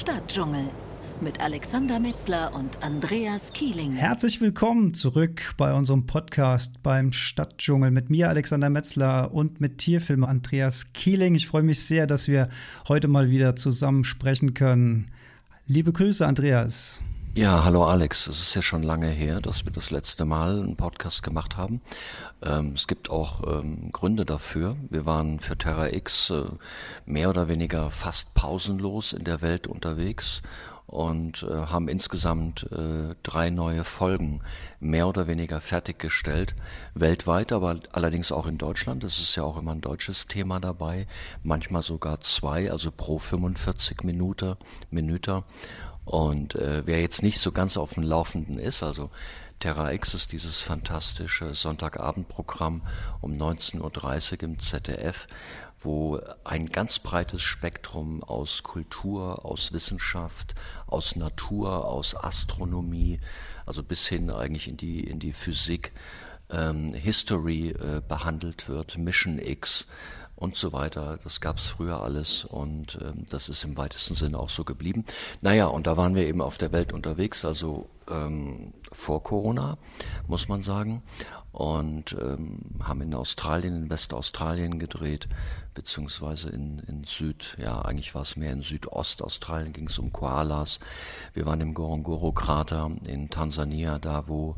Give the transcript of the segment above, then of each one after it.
Stadtdschungel mit Alexander Metzler und Andreas Kieling. Herzlich willkommen zurück bei unserem Podcast beim Stadtdschungel mit mir, Alexander Metzler, und mit Tierfilmer Andreas Kieling. Ich freue mich sehr, dass wir heute mal wieder zusammen sprechen können. Liebe Grüße, Andreas. Ja, hallo Alex. Es ist ja schon lange her, dass wir das letzte Mal einen Podcast gemacht haben. Ähm, es gibt auch ähm, Gründe dafür. Wir waren für Terra X äh, mehr oder weniger fast pausenlos in der Welt unterwegs und äh, haben insgesamt äh, drei neue Folgen mehr oder weniger fertiggestellt. Weltweit, aber allerdings auch in Deutschland. Es ist ja auch immer ein deutsches Thema dabei. Manchmal sogar zwei, also pro 45 Minuten, Minuten. Und äh, wer jetzt nicht so ganz auf dem Laufenden ist, also Terra X ist dieses fantastische Sonntagabendprogramm um 19.30 Uhr im ZDF, wo ein ganz breites Spektrum aus Kultur, aus Wissenschaft, aus Natur, aus Astronomie, also bis hin eigentlich in die, in die Physik, ähm, History äh, behandelt wird, Mission X, und so weiter. Das gab's früher alles und ähm, das ist im weitesten Sinne auch so geblieben. Naja, und da waren wir eben auf der Welt unterwegs, also ähm, vor Corona, muss man sagen und ähm, haben in Australien, in Westaustralien gedreht, beziehungsweise in, in Süd, ja eigentlich war es mehr in Südostaustralien, ging es um Koalas. Wir waren im Gorongoro-Krater in Tansania, da wo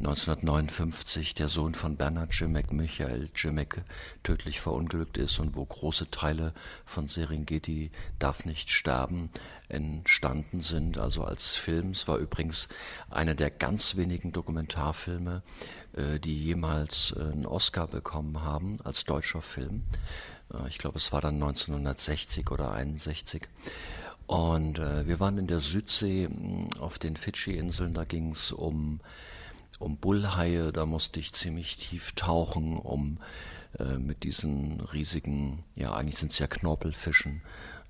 1959 der Sohn von Bernhard Jimmick, Michael Jimmick, tödlich verunglückt ist und wo große Teile von Serengeti darf nicht sterben entstanden sind, also als Film. Es war übrigens einer der ganz wenigen Dokumentarfilme, die jemals äh, einen Oscar bekommen haben als deutscher Film. Äh, ich glaube, es war dann 1960 oder 61. Und äh, wir waren in der Südsee auf den Fidschi-Inseln, da ging es um, um Bullhaie, da musste ich ziemlich tief tauchen, um äh, mit diesen riesigen, ja eigentlich sind es ja Knorpelfischen,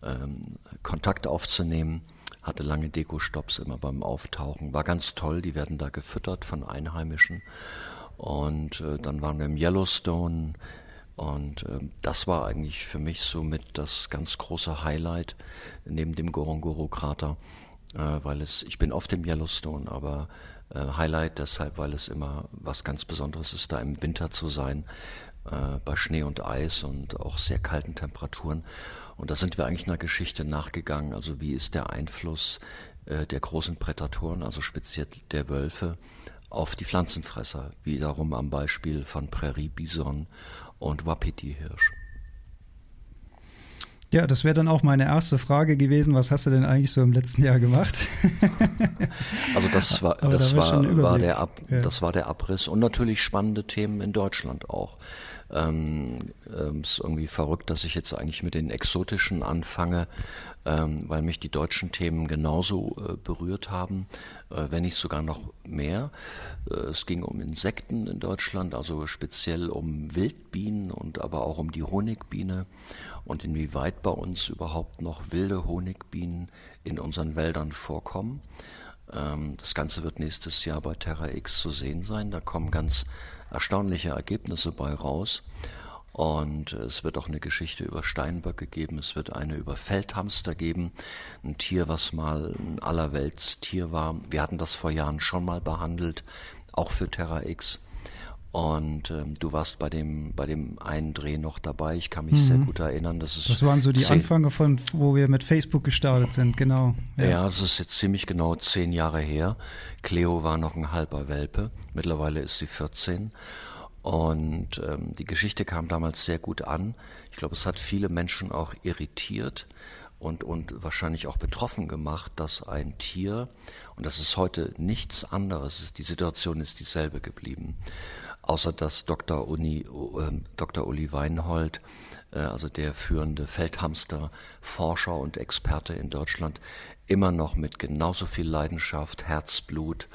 ähm, Kontakt aufzunehmen hatte lange Dekostops immer beim Auftauchen. War ganz toll, die werden da gefüttert von Einheimischen. Und äh, dann waren wir im Yellowstone und äh, das war eigentlich für mich somit das ganz große Highlight neben dem Gorongoro-Krater, äh, weil es, ich bin oft im Yellowstone, aber äh, Highlight deshalb, weil es immer was ganz Besonderes ist, da im Winter zu sein, äh, bei Schnee und Eis und auch sehr kalten Temperaturen. Und da sind wir eigentlich einer Geschichte nachgegangen. Also wie ist der Einfluss äh, der großen Prädatoren, also speziell der Wölfe, auf die Pflanzenfresser, wiederum am Beispiel von Prärie-Bison und Wapiti-Hirsch. Ja, das wäre dann auch meine erste Frage gewesen. Was hast du denn eigentlich so im letzten Jahr gemacht? also das war, das da war, war der Ab, ja. das war der Abriss und natürlich spannende Themen in Deutschland auch. Ähm, ähm, ist irgendwie verrückt, dass ich jetzt eigentlich mit den exotischen anfange, ähm, weil mich die deutschen Themen genauso äh, berührt haben, äh, wenn nicht sogar noch mehr. Äh, es ging um Insekten in Deutschland, also speziell um Wildbienen und aber auch um die Honigbiene und inwieweit bei uns überhaupt noch wilde Honigbienen in unseren Wäldern vorkommen. Ähm, das Ganze wird nächstes Jahr bei Terra X zu sehen sein. Da kommen ganz erstaunliche Ergebnisse bei raus. Und es wird auch eine Geschichte über Steinböcke geben, es wird eine über Feldhamster geben, ein Tier, was mal ein Allerweltstier war. Wir hatten das vor Jahren schon mal behandelt, auch für Terra X. Und ähm, du warst bei dem bei dem einen Dreh noch dabei. Ich kann mich mhm. sehr gut erinnern. Das, ist das waren so die Anfänge von, wo wir mit Facebook gestartet sind, genau. Ja. ja, das ist jetzt ziemlich genau zehn Jahre her. Cleo war noch ein halber Welpe. Mittlerweile ist sie 14. Und ähm, die Geschichte kam damals sehr gut an. Ich glaube, es hat viele Menschen auch irritiert und, und wahrscheinlich auch betroffen gemacht, dass ein Tier, und das ist heute nichts anderes, die Situation ist dieselbe geblieben, außer dass Dr. Uni, äh, Dr. Uli Weinhold, äh, also der führende Feldhamster-Forscher und Experte in Deutschland, immer noch mit genauso viel Leidenschaft, Herzblut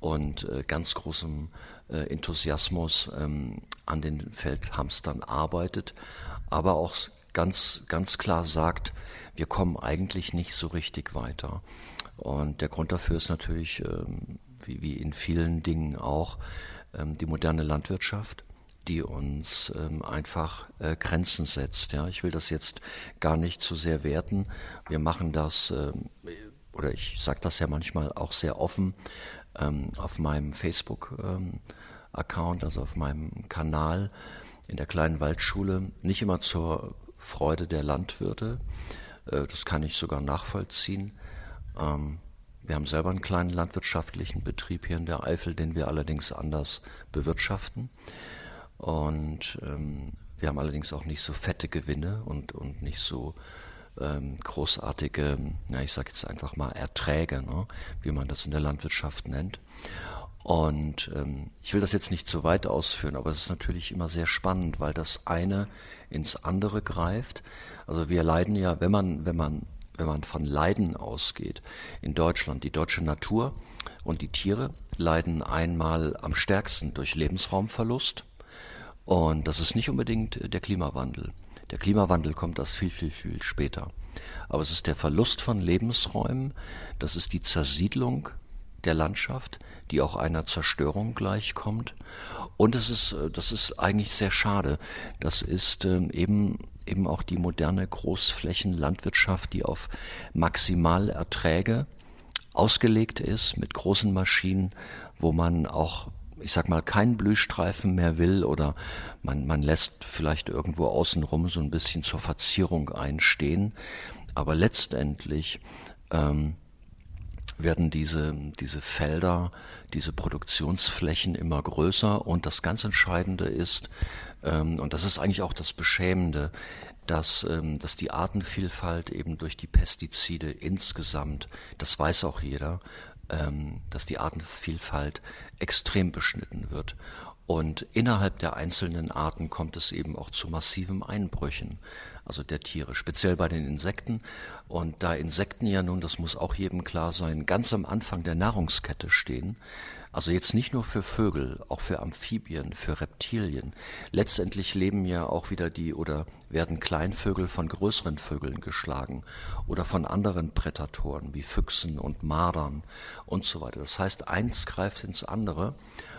und äh, ganz großem äh, Enthusiasmus ähm, an den Feldhamstern arbeitet, aber auch ganz, ganz klar sagt, wir kommen eigentlich nicht so richtig weiter. Und der Grund dafür ist natürlich, ähm, wie, wie in vielen Dingen auch, ähm, die moderne Landwirtschaft. die uns ähm, einfach äh, Grenzen setzt. Ja, ich will das jetzt gar nicht zu sehr werten. Wir machen das, ähm, oder ich sage das ja manchmal auch sehr offen auf meinem Facebook-Account, also auf meinem Kanal in der kleinen Waldschule, nicht immer zur Freude der Landwirte. Äh, das kann ich sogar nachvollziehen. Wir haben selber einen kleinen landwirtschaftlichen Betrieb hier in der Eifel, den wir allerdings anders bewirtschaften. Und ähm, wir haben allerdings auch nicht so fette Gewinne und, und nicht so ähm, großartige, na, ich sage jetzt einfach mal Erträge, ne, wie man das in der Landwirtschaft nennt. Und ähm, ich will das jetzt nicht zu weit ausführen, aber es ist natürlich immer sehr spannend, weil das eine ins andere greift. Also wir leiden ja, wenn man, wenn man, wenn man von Leiden ausgeht, in Deutschland, die deutsche Natur und die Tiere leiden einmal am stärksten durch Lebensraumverlust. Und das ist nicht unbedingt der Klimawandel. Der Klimawandel kommt erst viel, viel, viel später. Aber es ist der Verlust von Lebensräumen, das ist die Zersiedlung der Landschaft, die auch einer Zerstörung gleichkommt. Und es ist, äh, das ist eigentlich sehr schade. Das ist ähm, eben eben auch die moderne Großflächenlandwirtschaft, die auf Maximalerträge ausgelegt ist, mit großen Maschinen, wo man auch, ich sag mal, keinen Blühstreifen mehr will oder man, man lässt vielleicht irgendwo außenrum so ein bisschen zur Verzierung einstehen. Aber letztendlich ähm, werden diese, diese Felder, diese Produktionsflächen immer größer und das ganz Entscheidende ist, und das ist eigentlich auch das Beschämende, dass, ähm, dass die Artenvielfalt eben durch die Pestizide insgesamt, das weiß auch jeder, ähm, dass die Artenvielfalt extrem beschnitten wird. Und innerhalb der einzelnen Arten kommt es eben auch zu massiven Einbrüchen also der Tiere, speziell bei den Insekten. Und da Insekten ja nun, das muss auch jedem klar sein, ganz am Anfang der Nahrungskette stehen, also jetzt nicht nur für Vögel, auch für Amphibien, für Reptilien. Letztendlich leben ja auch wieder die oder werden Kleinvögel von größeren Vögeln geschlagen oder von anderen Prädatoren wie Füchsen und Mardern und so weiter. Das heißt, eins greift ins andere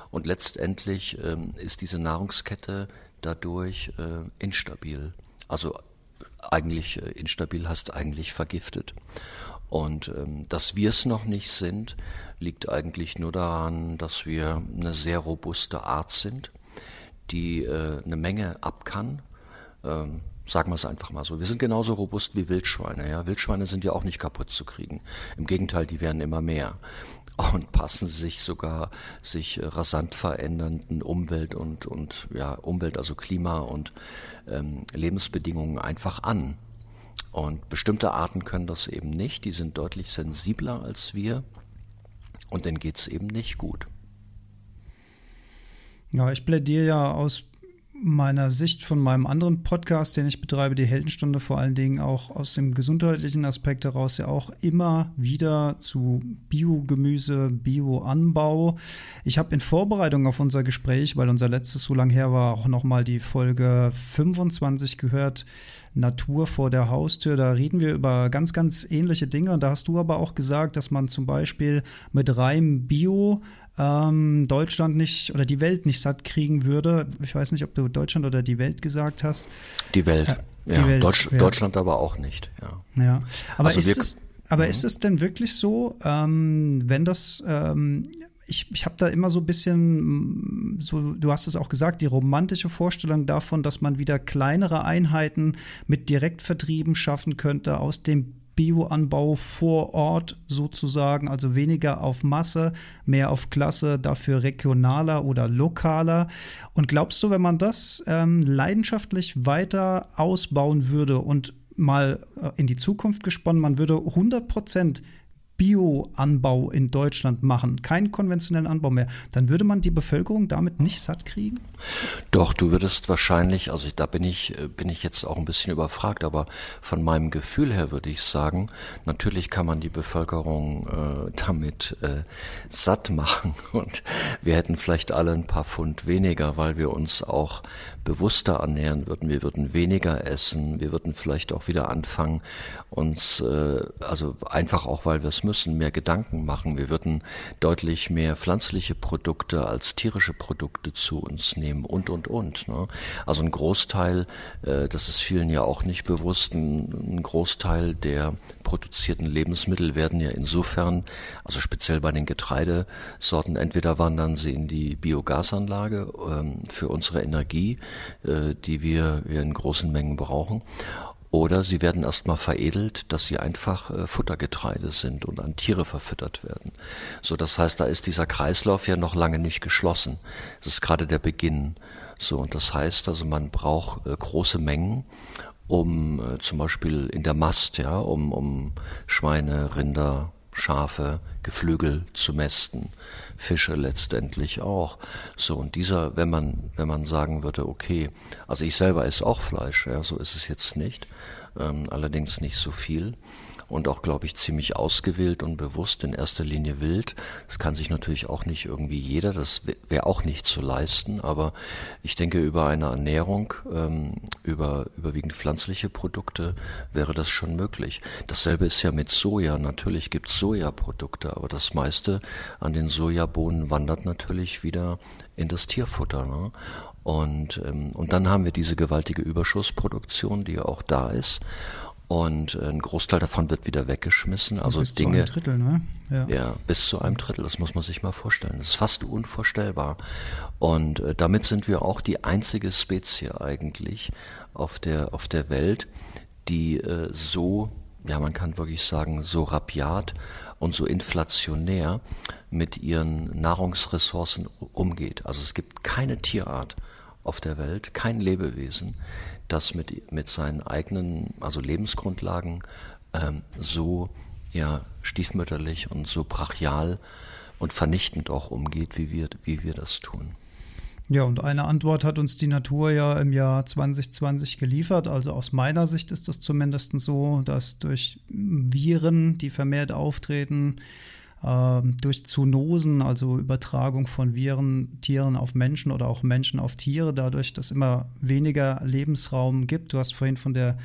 und letztendlich ähm, ist diese Nahrungskette dadurch äh, instabil. Also eigentlich äh, instabil hast, eigentlich vergiftet. Und ähm, dass wir es noch nicht sind, liegt eigentlich nur daran, dass wir eine sehr robuste Art sind, die äh, eine Menge ab kann. Ähm, sagen wir es einfach mal so. Wir sind genauso robust wie Wildschweine. Ja? Wildschweine sind ja auch nicht kaputt zu kriegen. Im Gegenteil, die werden immer mehr und passen sich sogar sich rasant verändernden Umwelt und, und ja, Umwelt, also Klima und ähm, Lebensbedingungen einfach an. Und bestimmte Arten können das eben nicht, die sind deutlich sensibler als wir und denen geht es eben nicht gut. Ja, ich plädiere ja aus meiner Sicht von meinem anderen Podcast, den ich betreibe, die Heldenstunde, vor allen Dingen auch aus dem gesundheitlichen Aspekt heraus ja auch immer wieder zu Biogemüse, Bioanbau. Ich habe in Vorbereitung auf unser Gespräch, weil unser letztes so lang her war, auch nochmal die Folge 25 gehört. Natur vor der Haustür. Da reden wir über ganz, ganz ähnliche Dinge. Und da hast du aber auch gesagt, dass man zum Beispiel mit reinem Bio ähm, Deutschland nicht oder die Welt nicht satt kriegen würde. Ich weiß nicht, ob du Deutschland oder die Welt gesagt hast. Die Welt. Ja, die ja. Welt, Deutsch, ja. Deutschland aber auch nicht. Ja. ja. Aber also ist es aber mhm. ist es denn wirklich so, ähm, wenn das ähm, ich, ich habe da immer so ein bisschen, so, du hast es auch gesagt, die romantische Vorstellung davon, dass man wieder kleinere Einheiten mit Direktvertrieben schaffen könnte aus dem Bioanbau vor Ort sozusagen, also weniger auf Masse, mehr auf Klasse, dafür regionaler oder lokaler. Und glaubst du, wenn man das ähm, leidenschaftlich weiter ausbauen würde und mal äh, in die Zukunft gesponnen, man würde 100 Prozent Bioanbau in Deutschland machen, keinen konventionellen Anbau mehr, dann würde man die Bevölkerung damit nicht satt kriegen? Doch, du würdest wahrscheinlich, also da bin ich, äh, bin ich jetzt auch ein bisschen überfragt, aber von meinem Gefühl her würde ich sagen, natürlich kann man die Bevölkerung äh, damit äh, satt machen und wir hätten vielleicht alle ein paar Pfund weniger, weil wir uns auch bewusster ernähren würden. Wir würden weniger essen, wir würden vielleicht auch wieder anfangen, uns, äh, also einfach auch, weil wir es müssen, müssen mehr Gedanken machen. Wir würden deutlich mehr pflanzliche Produkte als tierische Produkte zu uns nehmen und, und, und. Ne? Also ein Großteil, äh, das ist vielen ja auch nicht bewusst, ein, ein Großteil der produzierten Lebensmittel werden ja insofern, also speziell bei den Getreidesorten, entweder wandern sie in die Biogasanlage ähm, für unsere Energie, äh, die wir in großen Mengen brauchen, oder sie werden erstmal veredelt, dass sie einfach äh, Futtergetreide sind und an Tiere verfüttert werden. So, das heißt, da ist dieser Kreislauf ja noch lange nicht geschlossen. Das ist gerade der Beginn. So, und das heißt also, man braucht äh, große Mengen, um äh, zum Beispiel in der Mast, ja, um, um Schweine, Rinder, Schafe, Geflügel zu mästen, Fische letztendlich auch. So und dieser, wenn man wenn man sagen würde, okay, also ich selber esse auch Fleisch, ja, so ist es jetzt nicht, ähm, allerdings nicht so viel und auch, glaube ich, ziemlich ausgewählt und bewusst, in erster Linie wild. Das kann sich natürlich auch nicht irgendwie jeder, das wäre auch nicht zu leisten, aber ich denke, über eine Ernährung, ähm, über überwiegend pflanzliche Produkte wäre das schon möglich. Dasselbe ist ja mit Soja. Natürlich gibt es Sojaprodukte, aber das meiste an den Sojabohnen wandert natürlich wieder in das Tierfutter. Ne? Und, ähm, und dann haben wir diese gewaltige Überschussproduktion, die ja auch da ist. Und ein Großteil davon wird wieder weggeschmissen. Also bis Dinge. Zu einem Drittel, ne? Ja. ja, bis zu einem Drittel. Das muss man sich mal vorstellen. Das ist fast unvorstellbar. Und äh, damit sind wir auch die einzige Spezie eigentlich auf der, auf der Welt, die äh, so, ja, man kann wirklich sagen, so rabiat und so inflationär mit ihren Nahrungsressourcen umgeht. Also es gibt keine Tierart auf der Welt, kein Lebewesen, das mit, mit seinen eigenen, also Lebensgrundlagen ähm, so ja, stiefmütterlich und so brachial und vernichtend auch umgeht, wie wir, wie wir das tun. Ja, und eine Antwort hat uns die Natur ja im Jahr 2020 geliefert. Also aus meiner Sicht ist das zumindest so, dass durch Viren, die vermehrt auftreten, durch Zoonosen, also Übertragung von Viren, Tieren auf Menschen oder auch Menschen auf Tiere, dadurch, dass immer weniger Lebensraum gibt. Du hast vorhin von der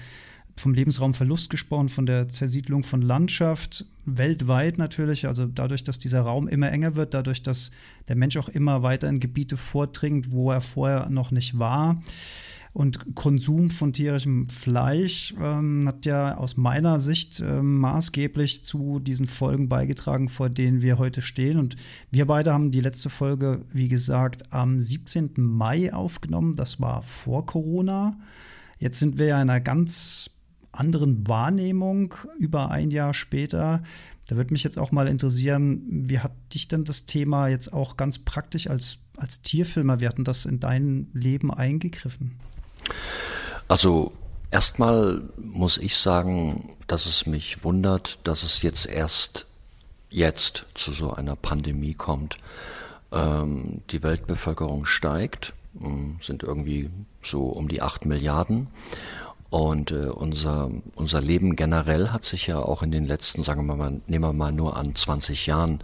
vom Lebensraumverlust gesprochen, von der Zersiedlung von Landschaft, weltweit natürlich, also dadurch, dass dieser Raum immer enger wird, dadurch, dass der Mensch auch immer weiter in Gebiete vordringt, wo er vorher noch nicht war. Und Konsum von tierischem Fleisch ähm, hat ja aus meiner Sicht ähm, maßgeblich zu diesen Folgen beigetragen, vor denen wir heute stehen. Und wir beide haben die letzte Folge, wie gesagt, am 17. Mai aufgenommen. Das war vor Corona. Jetzt sind wir ja in einer ganz anderen Wahrnehmung über ein Jahr später. Da würde mich jetzt auch mal interessieren, wie hat dich denn das Thema jetzt auch ganz praktisch als, als Tierfilmer, wie hat denn das in dein Leben eingegriffen? Also erstmal muss ich sagen, dass es mich wundert, dass es jetzt erst jetzt zu so einer Pandemie kommt. Ähm, die Weltbevölkerung steigt, ähm, sind irgendwie so um die acht Milliarden. Und äh, unser, unser Leben generell hat sich ja auch in den letzten, sagen wir mal, nehmen wir mal nur an 20 Jahren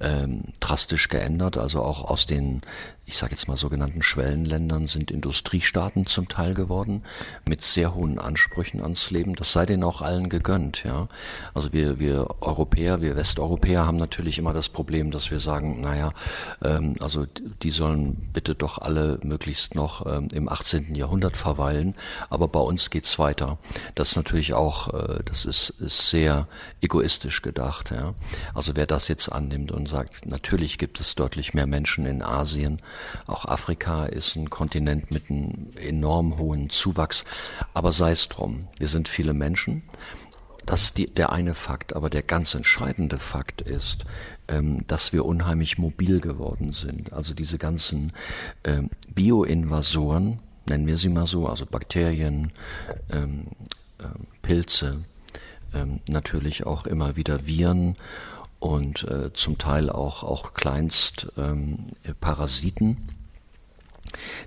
ähm, drastisch geändert. Also auch aus den ich sage jetzt mal sogenannten Schwellenländern sind Industriestaaten zum Teil geworden mit sehr hohen Ansprüchen ans Leben. Das sei denen auch allen gegönnt, ja. Also wir wir Europäer, wir Westeuropäer haben natürlich immer das Problem, dass wir sagen, naja, ähm, also die sollen bitte doch alle möglichst noch ähm, im 18. Jahrhundert verweilen, aber bei uns geht's weiter. Das ist natürlich auch, äh, das ist, ist sehr egoistisch gedacht, ja. Also wer das jetzt annimmt und sagt, natürlich gibt es deutlich mehr Menschen in Asien auch Afrika ist ein Kontinent mit einem enorm hohen Zuwachs. Aber sei es drum, wir sind viele Menschen. Das ist die, der eine Fakt, aber der ganz entscheidende Fakt ist, ähm, dass wir unheimlich mobil geworden sind. Also diese ganzen ähm, Bioinvasoren, nennen wir sie mal so, also Bakterien, ähm, äh, Pilze, ähm, natürlich auch immer wieder Viren und äh, zum Teil auch, auch Kleinst ähm, Parasiten.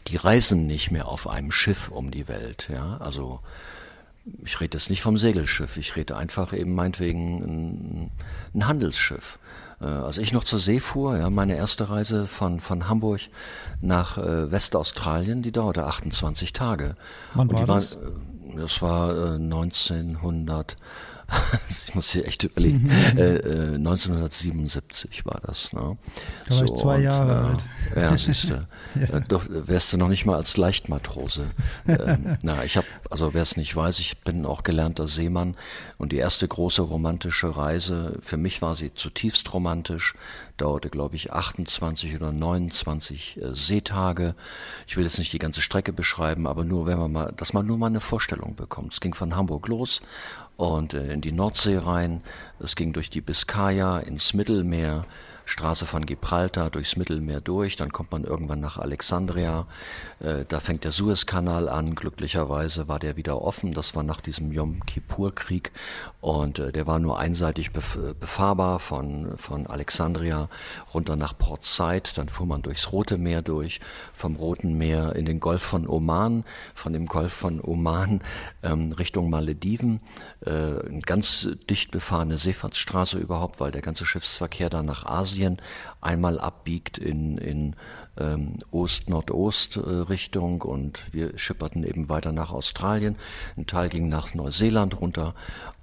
Die reisen nicht mehr auf einem Schiff um die Welt, ja, also ich rede jetzt nicht vom Segelschiff, ich rede einfach eben meinetwegen ein, ein Handelsschiff. Äh, als ich noch zur See fuhr, ja, meine erste Reise von, von Hamburg nach äh, Westaustralien, die dauerte 28 Tage. Wann war das? War, äh, das war äh, 1900 ich muss hier echt überlegen. Mhm. Äh, äh, 1977 war das. Ne? Da war so, ich zwei und, Jahre äh, alt. Ja, siehst du. ja. Da wärst du noch nicht mal als Leichtmatrose. ähm, na, ich habe, also wer es nicht weiß, ich bin auch gelernter Seemann und die erste große romantische Reise, für mich war sie zutiefst romantisch, dauerte, glaube ich, 28 oder 29 äh, Seetage. Ich will jetzt nicht die ganze Strecke beschreiben, aber nur, wenn man mal, dass man nur mal eine Vorstellung bekommt. Es ging von Hamburg los und äh, in die Nordsee rein. Es ging durch die Biskaya ins Mittelmeer. Straße von Gibraltar durchs Mittelmeer durch, dann kommt man irgendwann nach Alexandria, äh, da fängt der Suezkanal an, glücklicherweise war der wieder offen, das war nach diesem Yom Kippur-Krieg. Und äh, der war nur einseitig bef befahrbar von, von Alexandria runter nach Port Said, dann fuhr man durchs Rote Meer durch, vom Roten Meer in den Golf von Oman, von dem Golf von Oman ähm, Richtung Malediven, äh, eine ganz dicht befahrene Seefahrtsstraße überhaupt, weil der ganze Schiffsverkehr dann nach Asien Asien einmal abbiegt in, in ähm, Ost-Nordost-Richtung und wir schipperten eben weiter nach Australien. Ein Teil ging nach Neuseeland runter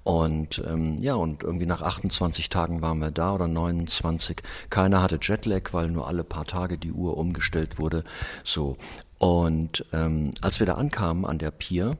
und ähm, ja, und irgendwie nach 28 Tagen waren wir da oder 29. Keiner hatte Jetlag, weil nur alle paar Tage die Uhr umgestellt wurde. So. Und ähm, als wir da ankamen an der Pier,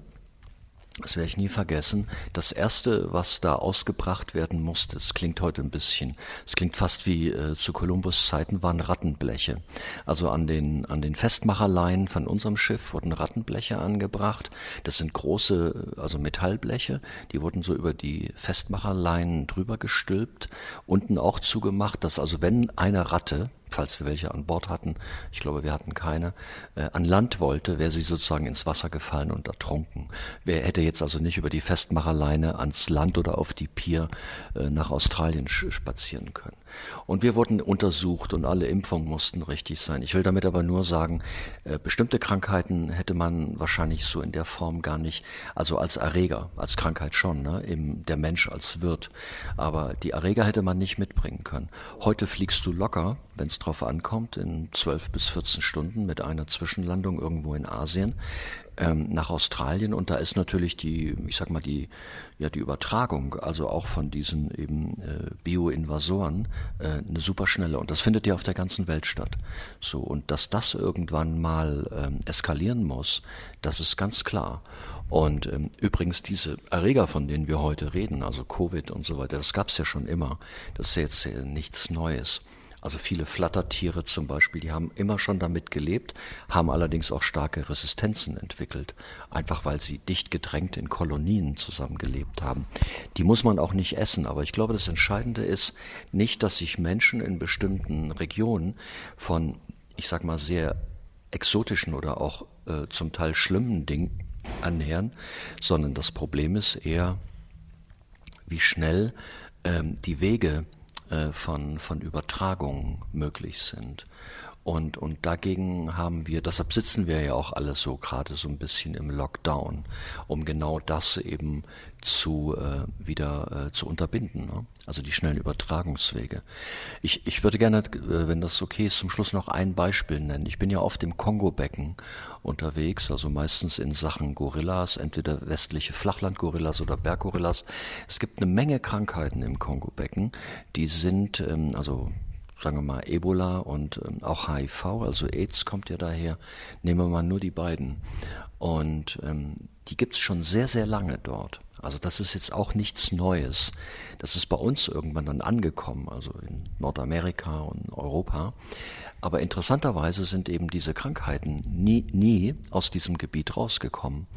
das werde ich nie vergessen. Das erste, was da ausgebracht werden musste, es klingt heute ein bisschen, es klingt fast wie äh, zu Kolumbus Zeiten, waren Rattenbleche. Also an den, an den Festmacherleinen von unserem Schiff wurden Rattenbleche angebracht. Das sind große, also Metallbleche, die wurden so über die Festmacherleinen drüber gestülpt, unten auch zugemacht, dass also wenn eine Ratte falls wir welche an Bord hatten, ich glaube, wir hatten keine, äh, an Land wollte, wäre sie sozusagen ins Wasser gefallen und ertrunken. Wer hätte jetzt also nicht über die Festmacherleine ans Land oder auf die Pier äh, nach Australien spazieren können. Und wir wurden untersucht und alle Impfungen mussten richtig sein. Ich will damit aber nur sagen, äh, bestimmte Krankheiten hätte man wahrscheinlich so in der Form gar nicht, also als Erreger, als Krankheit schon, ne, eben der Mensch als Wirt. Aber die Erreger hätte man nicht mitbringen können. Heute fliegst du locker, wenn es drauf ankommt, in zwölf bis 14 Stunden mit einer Zwischenlandung irgendwo in Asien ähm, nach Australien und da ist natürlich die, ich sag mal, die, ja, die Übertragung, also auch von diesen eben äh, Bioinvasoren, äh, eine super schnelle. Und das findet ja auf der ganzen Welt statt. So, und dass das irgendwann mal ähm, eskalieren muss, das ist ganz klar. Und ähm, übrigens diese Erreger, von denen wir heute reden, also Covid und so weiter, das gab's ja schon immer. Das ist jetzt äh, nichts Neues. Also viele Flattertiere zum Beispiel, die haben immer schon damit gelebt, haben allerdings auch starke Resistenzen entwickelt, einfach weil sie dicht gedrängt in Kolonien zusammengelebt haben. Die muss man auch nicht essen, aber ich glaube, das Entscheidende ist nicht, dass sich Menschen in bestimmten Regionen von, ich sag mal, sehr exotischen oder auch äh, zum Teil schlimmen Dingen annähern, sondern das Problem ist eher, wie schnell ähm, die Wege äh, von, von Übertragung möglich sind. Und, und dagegen haben wir, deshalb sitzen wir ja auch alle so gerade so ein bisschen im Lockdown, um genau das eben zu äh, wieder äh, zu unterbinden. Ne? Also die schnellen Übertragungswege. Ich, ich würde gerne, äh, wenn das okay ist, zum Schluss noch ein Beispiel nennen. Ich bin ja oft im Kongo-Becken unterwegs, also meistens in Sachen Gorillas, entweder westliche Flachland-Gorillas oder Berggorillas. Es gibt eine Menge Krankheiten im Kongo-Becken, die sind, ähm, also sagen wir mal, Ebola und ähm, auch HIV, also AIDS kommt ja daher. Nehmen wir mal nur die beiden. Und ähm, die gibt's schon sehr, sehr lange dort. Also das ist jetzt auch nichts Neues. Das ist bei uns irgendwann dann angekommen, also in Nordamerika und Europa. Aber interessanterweise sind eben diese Krankheiten nie, nie aus diesem Gebiet rausgekommen.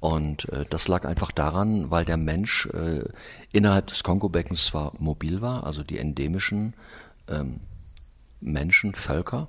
Und äh, das lag einfach daran, weil der Mensch äh, innerhalb des Kongo-Beckens zwar mobil war, also die endemischen ähm, Menschen, Völker.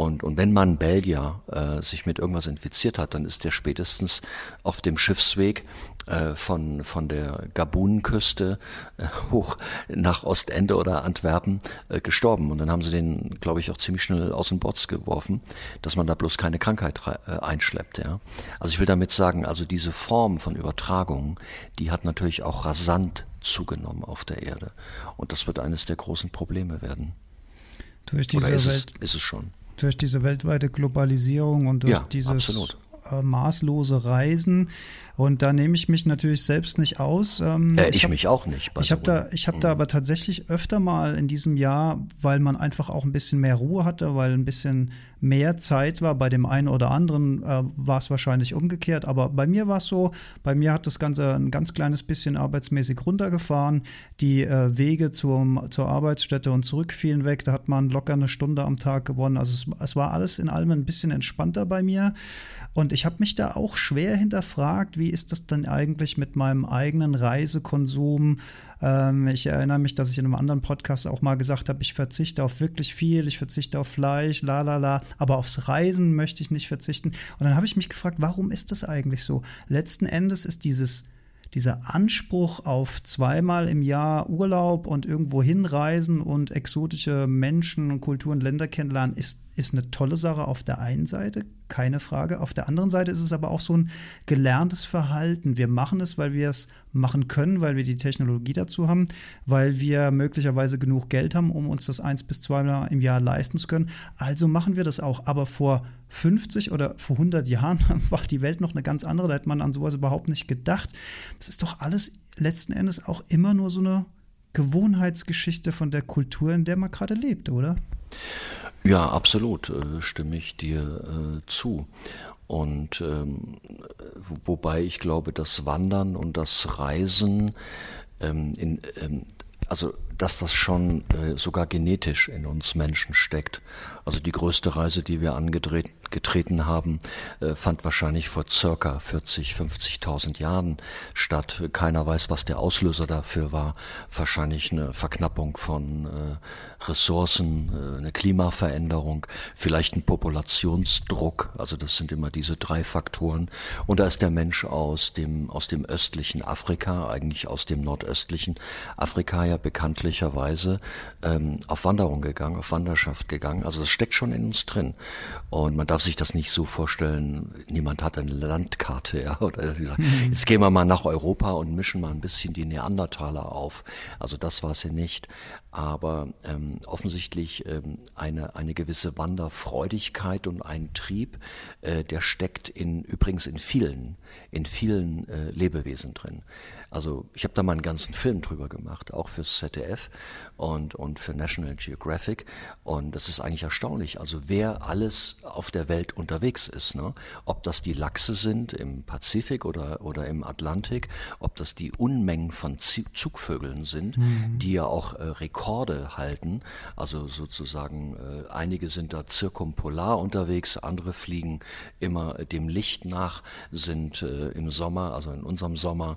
Und, und wenn man Belgier äh, sich mit irgendwas infiziert hat, dann ist der spätestens auf dem Schiffsweg äh, von, von der Gabunenküste äh, hoch nach Ostende oder Antwerpen äh, gestorben. Und dann haben sie den, glaube ich, auch ziemlich schnell aus den Bots geworfen, dass man da bloß keine Krankheit äh, einschleppt. Ja? Also ich will damit sagen, also diese Form von Übertragung, die hat natürlich auch rasant zugenommen auf der Erde. Und das wird eines der großen Probleme werden. Durch diese Oder ist, Welt, es, ist es schon. Durch diese weltweite Globalisierung und durch ja, dieses absolut. äh, maßlose Reisen. Und da nehme ich mich natürlich selbst nicht aus. Ähm, äh, ich, ich hab, mich auch nicht. Ich habe da, ich hab mhm. da aber tatsächlich öfter mal in diesem Jahr, weil man einfach auch ein bisschen mehr Ruhe hatte, weil ein bisschen mehr Zeit war. Bei dem einen oder anderen äh, war es wahrscheinlich umgekehrt. Aber bei mir war es so, bei mir hat das Ganze ein ganz kleines bisschen arbeitsmäßig runtergefahren. Die äh, Wege zum, zur Arbeitsstätte und zurück fielen weg. Da hat man locker eine Stunde am Tag gewonnen. Also es, es war alles in allem ein bisschen entspannter bei mir. Und ich habe mich da auch schwer hinterfragt, wie ist das denn eigentlich mit meinem eigenen Reisekonsum? Ähm, ich erinnere mich, dass ich in einem anderen Podcast auch mal gesagt habe, ich verzichte auf wirklich viel, ich verzichte auf Fleisch, la la la, aber aufs Reisen möchte ich nicht verzichten. Und dann habe ich mich gefragt, warum ist das eigentlich so? Letzten Endes ist dieses dieser Anspruch auf zweimal im Jahr Urlaub und irgendwo hinreisen und exotische Menschen und Kulturen, Länder kennenlernen, ist, ist eine tolle Sache auf der einen Seite, keine Frage. Auf der anderen Seite ist es aber auch so ein gelerntes Verhalten. Wir machen es, weil wir es machen können, weil wir die Technologie dazu haben, weil wir möglicherweise genug Geld haben, um uns das eins bis zweimal im Jahr leisten zu können. Also machen wir das auch. Aber vor 50 oder vor 100 Jahren war die Welt noch eine ganz andere. Da hätte man an sowas überhaupt nicht gedacht. Das ist doch alles letzten Endes auch immer nur so eine Gewohnheitsgeschichte von der Kultur, in der man gerade lebt, oder? Ja, absolut, äh, stimme ich dir äh, zu. Und ähm, wobei ich glaube, das Wandern und das Reisen ähm, in, ähm, also dass das schon äh, sogar genetisch in uns Menschen steckt. Also die größte Reise, die wir angetreten haben, äh, fand wahrscheinlich vor circa 40, 50.000 Jahren statt. Keiner weiß, was der Auslöser dafür war. Wahrscheinlich eine Verknappung von äh, Ressourcen, äh, eine Klimaveränderung, vielleicht ein Populationsdruck. Also das sind immer diese drei Faktoren. Und da ist der Mensch aus dem, aus dem östlichen Afrika, eigentlich aus dem nordöstlichen Afrika ja bekanntlich glücklicherweise ähm, auf Wanderung gegangen, auf Wanderschaft gegangen. Also das steckt schon in uns drin. Und man darf sich das nicht so vorstellen, niemand hat eine Landkarte, ja, oder gesagt, mhm. jetzt gehen wir mal nach Europa und mischen mal ein bisschen die Neandertaler auf. Also das war es ja nicht. Aber ähm, offensichtlich ähm, eine, eine gewisse Wanderfreudigkeit und ein Trieb, äh, der steckt in übrigens in vielen, in vielen äh, Lebewesen drin. Also ich habe da mal einen ganzen Film drüber gemacht, auch fürs ZDF und, und für National Geographic. Und das ist eigentlich erstaunlich. Also wer alles auf der Welt unterwegs ist, ne? ob das die Lachse sind im Pazifik oder, oder im Atlantik, ob das die Unmengen von Zugvögeln sind, mhm. die ja auch äh, Rekorde halten. Also sozusagen, äh, einige sind da zirkumpolar unterwegs, andere fliegen immer dem Licht nach, sind äh, im Sommer, also in unserem Sommer,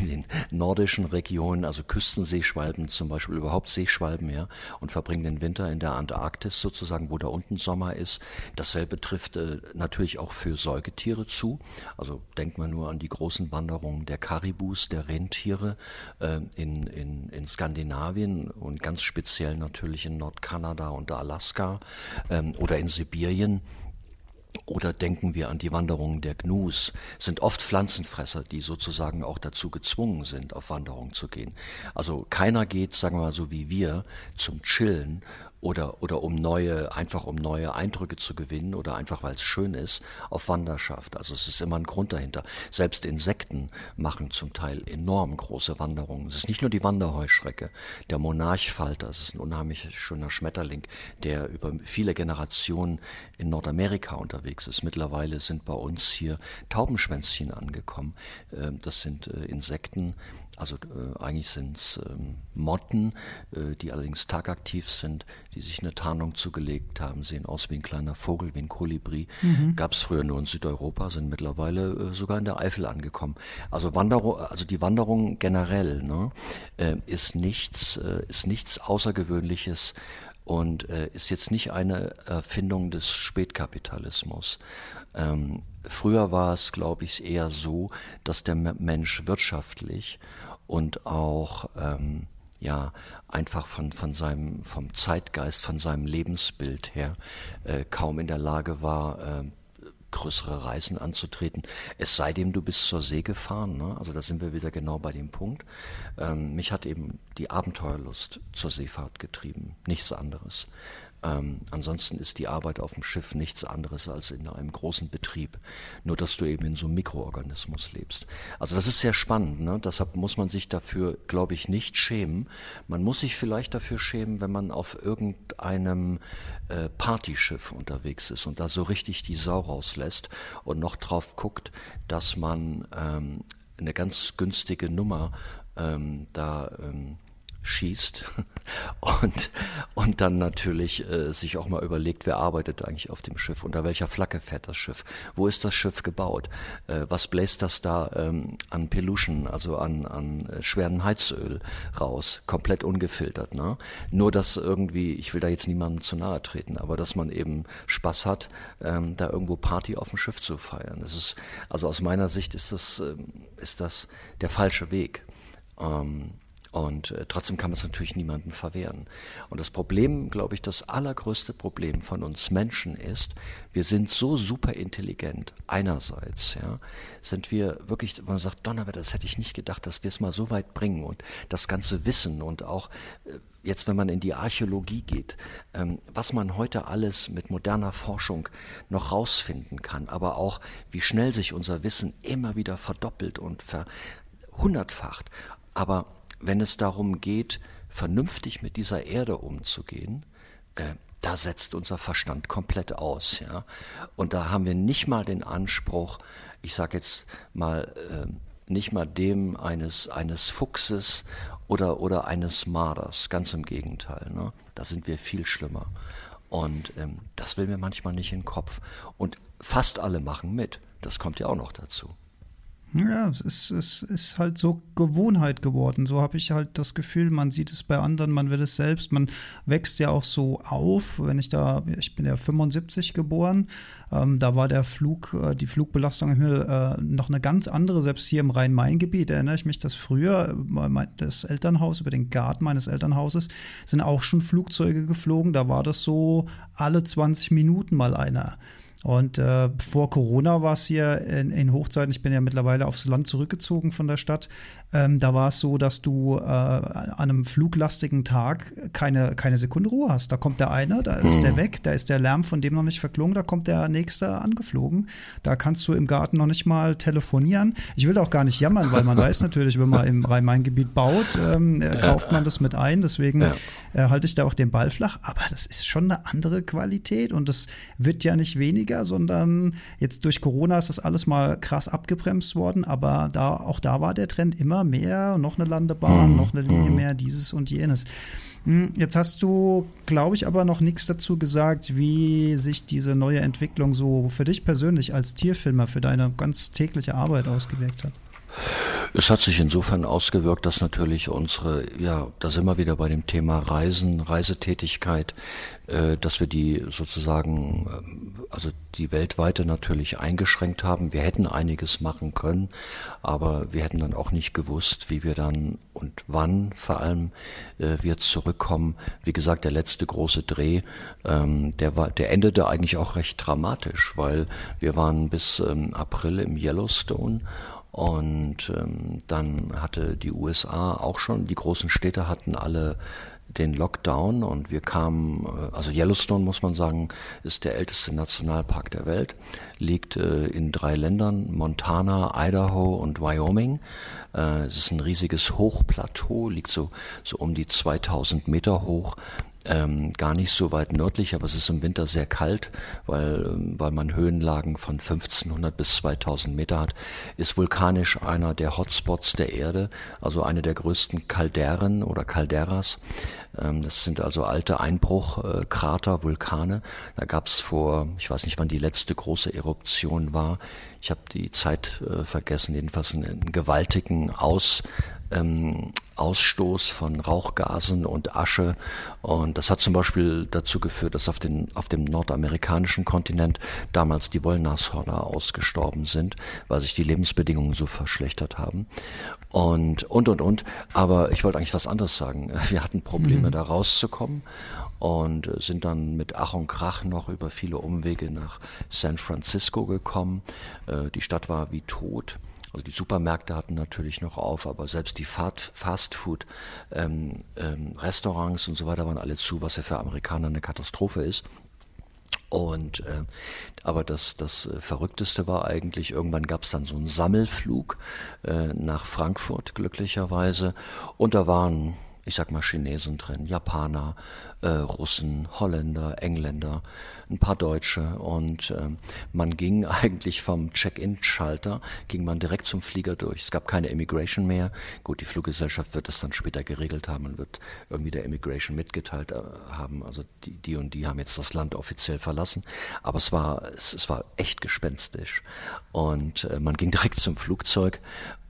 in den nordischen Regionen, also Küstenseeschwalben zum Beispiel, überhaupt Seeschwalben, ja, und verbringen den Winter in der Antarktis sozusagen, wo da unten Sommer ist. Dasselbe trifft äh, natürlich auch für Säugetiere zu. Also denkt man nur an die großen Wanderungen der Karibus, der Rentiere äh, in, in, in Skandinavien und ganz speziell natürlich in Nordkanada und Alaska ähm, oder in Sibirien oder denken wir an die Wanderungen der Gnus, sind oft Pflanzenfresser, die sozusagen auch dazu gezwungen sind, auf Wanderung zu gehen. Also keiner geht, sagen wir mal so wie wir, zum Chillen oder, oder um neue, einfach um neue Eindrücke zu gewinnen oder einfach weil es schön ist, auf Wanderschaft. Also es ist immer ein Grund dahinter. Selbst Insekten machen zum Teil enorm große Wanderungen. Es ist nicht nur die Wanderheuschrecke. Der Monarchfalter, das ist ein unheimlich schöner Schmetterling, der über viele Generationen in Nordamerika unterwegs ist. Mittlerweile sind bei uns hier Taubenschwänzchen angekommen. Ähm, das sind äh, Insekten, also äh, eigentlich sind es ähm, Motten, äh, die allerdings tagaktiv sind, die sich eine Tarnung zugelegt haben, sehen aus wie ein kleiner Vogel, wie ein Kolibri. Mhm. Gab es früher nur in Südeuropa, sind mittlerweile äh, sogar in der Eifel angekommen. Also Wanderung, also die Wanderung generell ne, äh, ist nichts, äh, ist nichts Außergewöhnliches und äh, ist jetzt nicht eine Erfindung des Spätkapitalismus. Ähm, früher war es, glaube ich, eher so, dass der Mensch wirtschaftlich und auch ähm, ja einfach von von seinem vom Zeitgeist, von seinem Lebensbild her äh, kaum in der Lage war. Äh, größere Reisen anzutreten. Es sei denn, du bist zur See gefahren. Ne? Also da sind wir wieder genau bei dem Punkt. Ähm, mich hat eben die Abenteuerlust zur Seefahrt getrieben, nichts anderes. Ähm, ansonsten ist die Arbeit auf dem Schiff nichts anderes als in einem großen Betrieb. Nur dass du eben in so einem Mikroorganismus lebst. Also das ist sehr spannend. Ne? Deshalb muss man sich dafür, glaube ich, nicht schämen. Man muss sich vielleicht dafür schämen, wenn man auf irgendeinem äh, Partyschiff unterwegs ist und da so richtig die Sau rauslässt und noch drauf guckt, dass man ähm, eine ganz günstige Nummer ähm, da ähm, schießt und, und dann natürlich äh, sich auch mal überlegt, wer arbeitet eigentlich auf dem Schiff, unter welcher Flagge fährt das Schiff, wo ist das Schiff gebaut, äh, was bläst das da ähm, an Peluschen, also an, an äh, schweren Heizöl raus, komplett ungefiltert. Ne? Nur, dass irgendwie, ich will da jetzt niemandem zu nahe treten, aber dass man eben Spaß hat, ähm, da irgendwo Party auf dem Schiff zu feiern. Das ist, also aus meiner Sicht ist das, ähm, ist das der falsche Weg. Ähm, und äh, trotzdem kann man es natürlich niemandem verwehren. Und das Problem, glaube ich, das allergrößte Problem von uns Menschen ist, wir sind so super intelligent. Einerseits, ja, sind wir wirklich, man sagt, Donnerwetter, das hätte ich nicht gedacht, dass wir es mal so weit bringen und das ganze Wissen und auch äh, jetzt, wenn man in die Archäologie geht, ähm, was man heute alles mit moderner Forschung noch rausfinden kann, aber auch wie schnell sich unser Wissen immer wieder verdoppelt und verhundertfacht. Aber wenn es darum geht, vernünftig mit dieser Erde umzugehen, äh, da setzt unser Verstand komplett aus, ja. Und da haben wir nicht mal den Anspruch, ich sage jetzt mal, äh, nicht mal dem eines eines Fuchses oder oder eines Marders, ganz im Gegenteil, ne? Da sind wir viel schlimmer. Und ähm, das will mir manchmal nicht in den Kopf. Und fast alle machen mit. Das kommt ja auch noch dazu. Ja, es ist, es ist halt so Gewohnheit geworden. So habe ich halt das Gefühl, man sieht es bei anderen, man will es selbst. Man wächst ja auch so auf. Wenn ich da, ich bin ja 75 geboren, ähm, da war der Flug, äh, die Flugbelastung im Himmel äh, noch eine ganz andere, selbst hier im Rhein-Main-Gebiet. Erinnere ich mich, dass früher mein, das Elternhaus, über den Garten meines Elternhauses, sind auch schon Flugzeuge geflogen. Da war das so alle 20 Minuten mal einer. Und äh, vor Corona war es hier in, in, Hochzeiten, ich bin ja mittlerweile aufs Land zurückgezogen von der Stadt, ähm, da war es so, dass du äh, an einem fluglastigen Tag keine, keine Sekunde Ruhe hast. Da kommt der eine, da ist der mhm. weg, da ist der Lärm von dem noch nicht verklungen, da kommt der nächste angeflogen. Da kannst du im Garten noch nicht mal telefonieren. Ich will auch gar nicht jammern, weil man weiß natürlich, wenn man im Rhein-Main-Gebiet baut, ähm, äh, kauft man das mit ein. Deswegen ja. äh, halte ich da auch den Ball flach. Aber das ist schon eine andere Qualität und das wird ja nicht weniger, sondern jetzt durch Corona ist das alles mal krass abgebremst worden. Aber da, auch da war der Trend immer mehr, noch eine Landebahn, mhm. noch eine Linie mhm. mehr, dieses und jenes. Hm, jetzt hast du, glaube ich, aber noch nichts dazu gesagt, wie sich diese neue Entwicklung so für dich persönlich als Tierfilmer, für deine ganz tägliche Arbeit ausgewirkt hat. Es hat sich insofern ausgewirkt, dass natürlich unsere, ja, da sind wir wieder bei dem Thema Reisen, Reisetätigkeit, äh, dass wir die sozusagen, äh, also die weltweite natürlich eingeschränkt haben. Wir hätten einiges machen können, aber wir hätten dann auch nicht gewusst, wie wir dann und wann vor allem äh, wir zurückkommen. Wie gesagt, der letzte große Dreh, ähm, der war, der endete eigentlich auch recht dramatisch, weil wir waren bis ähm, April im Yellowstone und ähm, dann hatte die USA auch schon, die großen Städte hatten alle den Lockdown und wir kamen, äh, also Yellowstone muss man sagen, ist der älteste Nationalpark der Welt, liegt äh, in drei Ländern, Montana, Idaho und Wyoming. Äh, es ist ein riesiges Hochplateau, liegt so, so um die 2000 Meter hoch ähm, gar nicht so weit nördlich, aber es ist im Winter sehr kalt, weil, ähm, weil man Höhenlagen von 1500 bis 2000 Meter hat, ist vulkanisch einer der Hotspots der Erde, also eine der größten Calderen oder Calderas. Ähm, das sind also alte Einbruchkrater, Vulkane. Da gab es vor, ich weiß nicht, wann die letzte große Eruption war. Ich habe die Zeit äh, vergessen, jedenfalls einen, einen gewaltigen Aus, ähm, Ausstoß von Rauchgasen und Asche. Und das hat zum Beispiel dazu geführt, dass auf, den, auf dem nordamerikanischen Kontinent damals die Wollnashörner ausgestorben sind, weil sich die Lebensbedingungen so verschlechtert haben. Und, und, und, und. Aber ich wollte eigentlich was anderes sagen. Wir hatten Probleme, mhm. da rauszukommen und sind dann mit Ach und Krach noch über viele Umwege nach San Francisco gekommen. Äh, die Stadt war wie tot. Also die Supermärkte hatten natürlich noch auf, aber selbst die Fastfood-Restaurants ähm, ähm, und so weiter waren alle zu, was ja für Amerikaner eine Katastrophe ist. Und äh, aber das, das äh, Verrückteste war eigentlich, irgendwann gab es dann so einen Sammelflug äh, nach Frankfurt, glücklicherweise. Und da waren ich sag mal Chinesen drin, Japaner, äh, Russen, Holländer, Engländer, ein paar Deutsche und äh, man ging eigentlich vom Check-in-Schalter, ging man direkt zum Flieger durch. Es gab keine Immigration mehr. Gut, die Fluggesellschaft wird das dann später geregelt haben und wird irgendwie der Immigration mitgeteilt äh, haben. Also die, die und die haben jetzt das Land offiziell verlassen. Aber es war, es, es war echt gespenstisch. Und äh, man ging direkt zum Flugzeug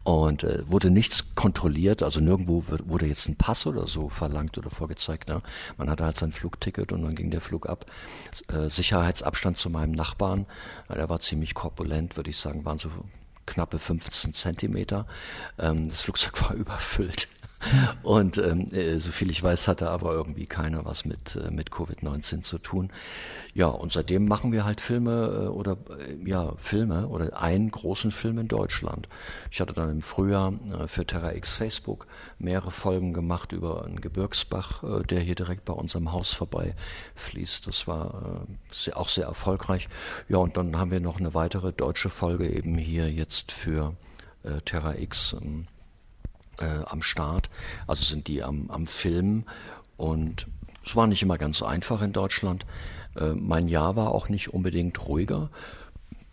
und äh, wurde nichts kontrolliert, also nirgendwo wurde jetzt ein Pass oder so verlangt oder vorgezeigt. Ne? Man hatte halt sein Flugticket und dann ging der Flug ab. Äh, Sicherheitsabstand zu meinem Nachbarn, äh, der war ziemlich korpulent, würde ich sagen, waren so knappe 15 Zentimeter. Ähm, das Flugzeug war überfüllt. Und ähm, äh, soviel ich weiß, hatte aber irgendwie keiner was mit, äh, mit Covid-19 zu tun. Ja, und seitdem machen wir halt Filme äh, oder äh, ja, Filme oder einen großen Film in Deutschland. Ich hatte dann im Frühjahr äh, für Terra X Facebook mehrere Folgen gemacht über einen Gebirgsbach, äh, der hier direkt bei unserem Haus vorbei fließt. Das war sehr, auch sehr erfolgreich. Ja, und dann haben wir noch eine weitere deutsche Folge eben hier jetzt für äh, Terra X. Ähm, äh, am Start, also sind die am, am Film und es war nicht immer ganz einfach in Deutschland. Äh, mein Jahr war auch nicht unbedingt ruhiger.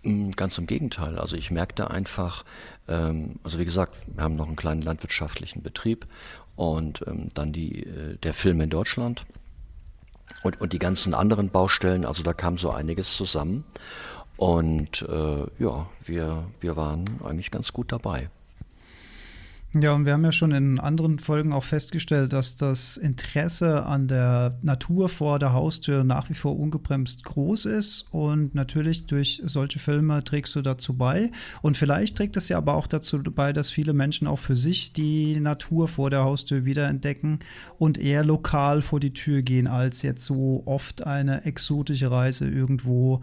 Mm, ganz im Gegenteil. Also ich merkte einfach, ähm, also wie gesagt, wir haben noch einen kleinen landwirtschaftlichen Betrieb und ähm, dann die, äh, der Film in Deutschland und, und die ganzen anderen Baustellen. Also da kam so einiges zusammen. Und äh, ja, wir, wir waren eigentlich ganz gut dabei. Ja, und wir haben ja schon in anderen Folgen auch festgestellt, dass das Interesse an der Natur vor der Haustür nach wie vor ungebremst groß ist. Und natürlich durch solche Filme trägst du dazu bei. Und vielleicht trägt es ja aber auch dazu bei, dass viele Menschen auch für sich die Natur vor der Haustür wiederentdecken und eher lokal vor die Tür gehen, als jetzt so oft eine exotische Reise irgendwo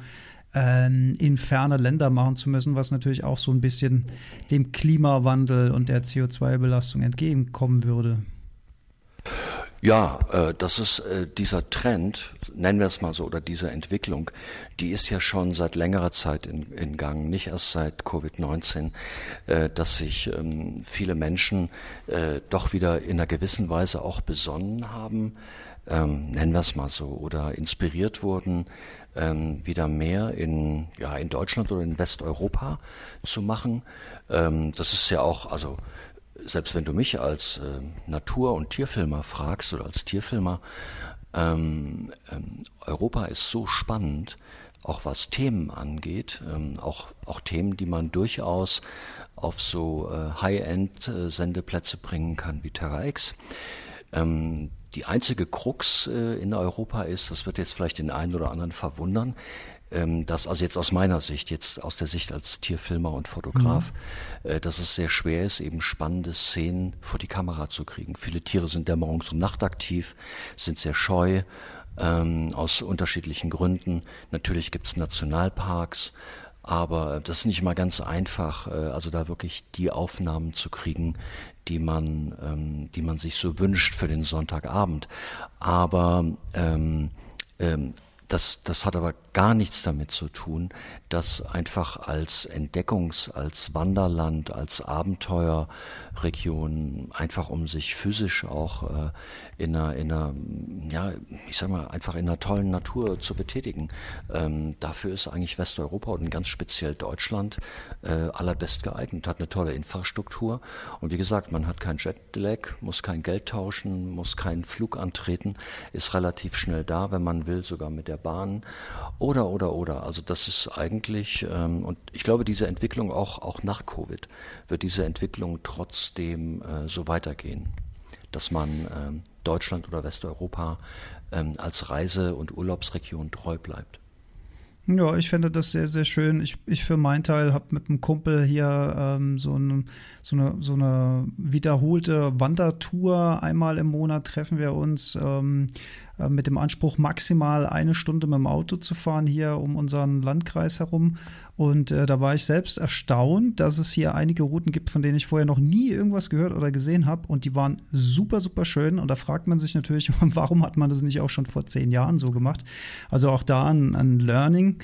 ähm, in ferne Länder machen zu müssen, was natürlich auch so ein bisschen dem Klimawandel und der CO2-Belastung entgegenkommen würde. Ja, äh, das ist äh, dieser Trend, nennen wir es mal so, oder diese Entwicklung, die ist ja schon seit längerer Zeit in, in Gang, nicht erst seit Covid-19, äh, dass sich ähm, viele Menschen äh, doch wieder in einer gewissen Weise auch besonnen haben, ähm, nennen wir es mal so, oder inspiriert wurden, ähm, wieder mehr in, ja, in Deutschland oder in Westeuropa zu machen. Ähm, das ist ja auch, also selbst wenn du mich als äh, Natur- und Tierfilmer fragst oder als Tierfilmer, ähm, ähm, Europa ist so spannend, auch was Themen angeht, ähm, auch, auch Themen, die man durchaus auf so äh, High-End-Sendeplätze bringen kann wie Terra X. Ähm, die einzige Krux äh, in Europa ist, das wird jetzt vielleicht den einen oder anderen verwundern, ähm, dass also jetzt aus meiner Sicht, jetzt aus der Sicht als Tierfilmer und Fotograf, mhm. äh, dass es sehr schwer ist, eben spannende Szenen vor die Kamera zu kriegen. Viele Tiere sind dämmerungs- und nachtaktiv, sind sehr scheu, ähm, aus unterschiedlichen Gründen. Natürlich gibt es Nationalparks, aber das ist nicht mal ganz einfach, äh, also da wirklich die Aufnahmen zu kriegen, die man, ähm, die man sich so wünscht für den Sonntagabend. Aber ähm, ähm, das, das hat aber gar nichts damit zu tun, das einfach als Entdeckungs-, als Wanderland, als Abenteuerregion, einfach um sich physisch auch äh, in, einer, in einer, ja, ich sag mal, einfach in einer tollen Natur zu betätigen. Ähm, dafür ist eigentlich Westeuropa und ganz speziell Deutschland äh, allerbest geeignet, hat eine tolle Infrastruktur und wie gesagt, man hat kein Jetlag, muss kein Geld tauschen, muss keinen Flug antreten, ist relativ schnell da, wenn man will, sogar mit der Bahn oder, oder, oder. Also das ist eigentlich, ähm, und ich glaube, diese Entwicklung auch, auch nach Covid wird diese Entwicklung trotzdem äh, so weitergehen, dass man ähm, Deutschland oder Westeuropa ähm, als Reise- und Urlaubsregion treu bleibt. Ja, ich finde das sehr, sehr schön. Ich, ich für meinen Teil habe mit einem Kumpel hier ähm, so, eine, so, eine, so eine wiederholte Wandertour. Einmal im Monat treffen wir uns. Ähm, äh, mit dem Anspruch, maximal eine Stunde mit dem Auto zu fahren hier um unseren Landkreis herum. Und äh, da war ich selbst erstaunt, dass es hier einige Routen gibt, von denen ich vorher noch nie irgendwas gehört oder gesehen habe. Und die waren super, super schön. Und da fragt man sich natürlich, warum hat man das nicht auch schon vor zehn Jahren so gemacht? Also auch da ein, ein Learning.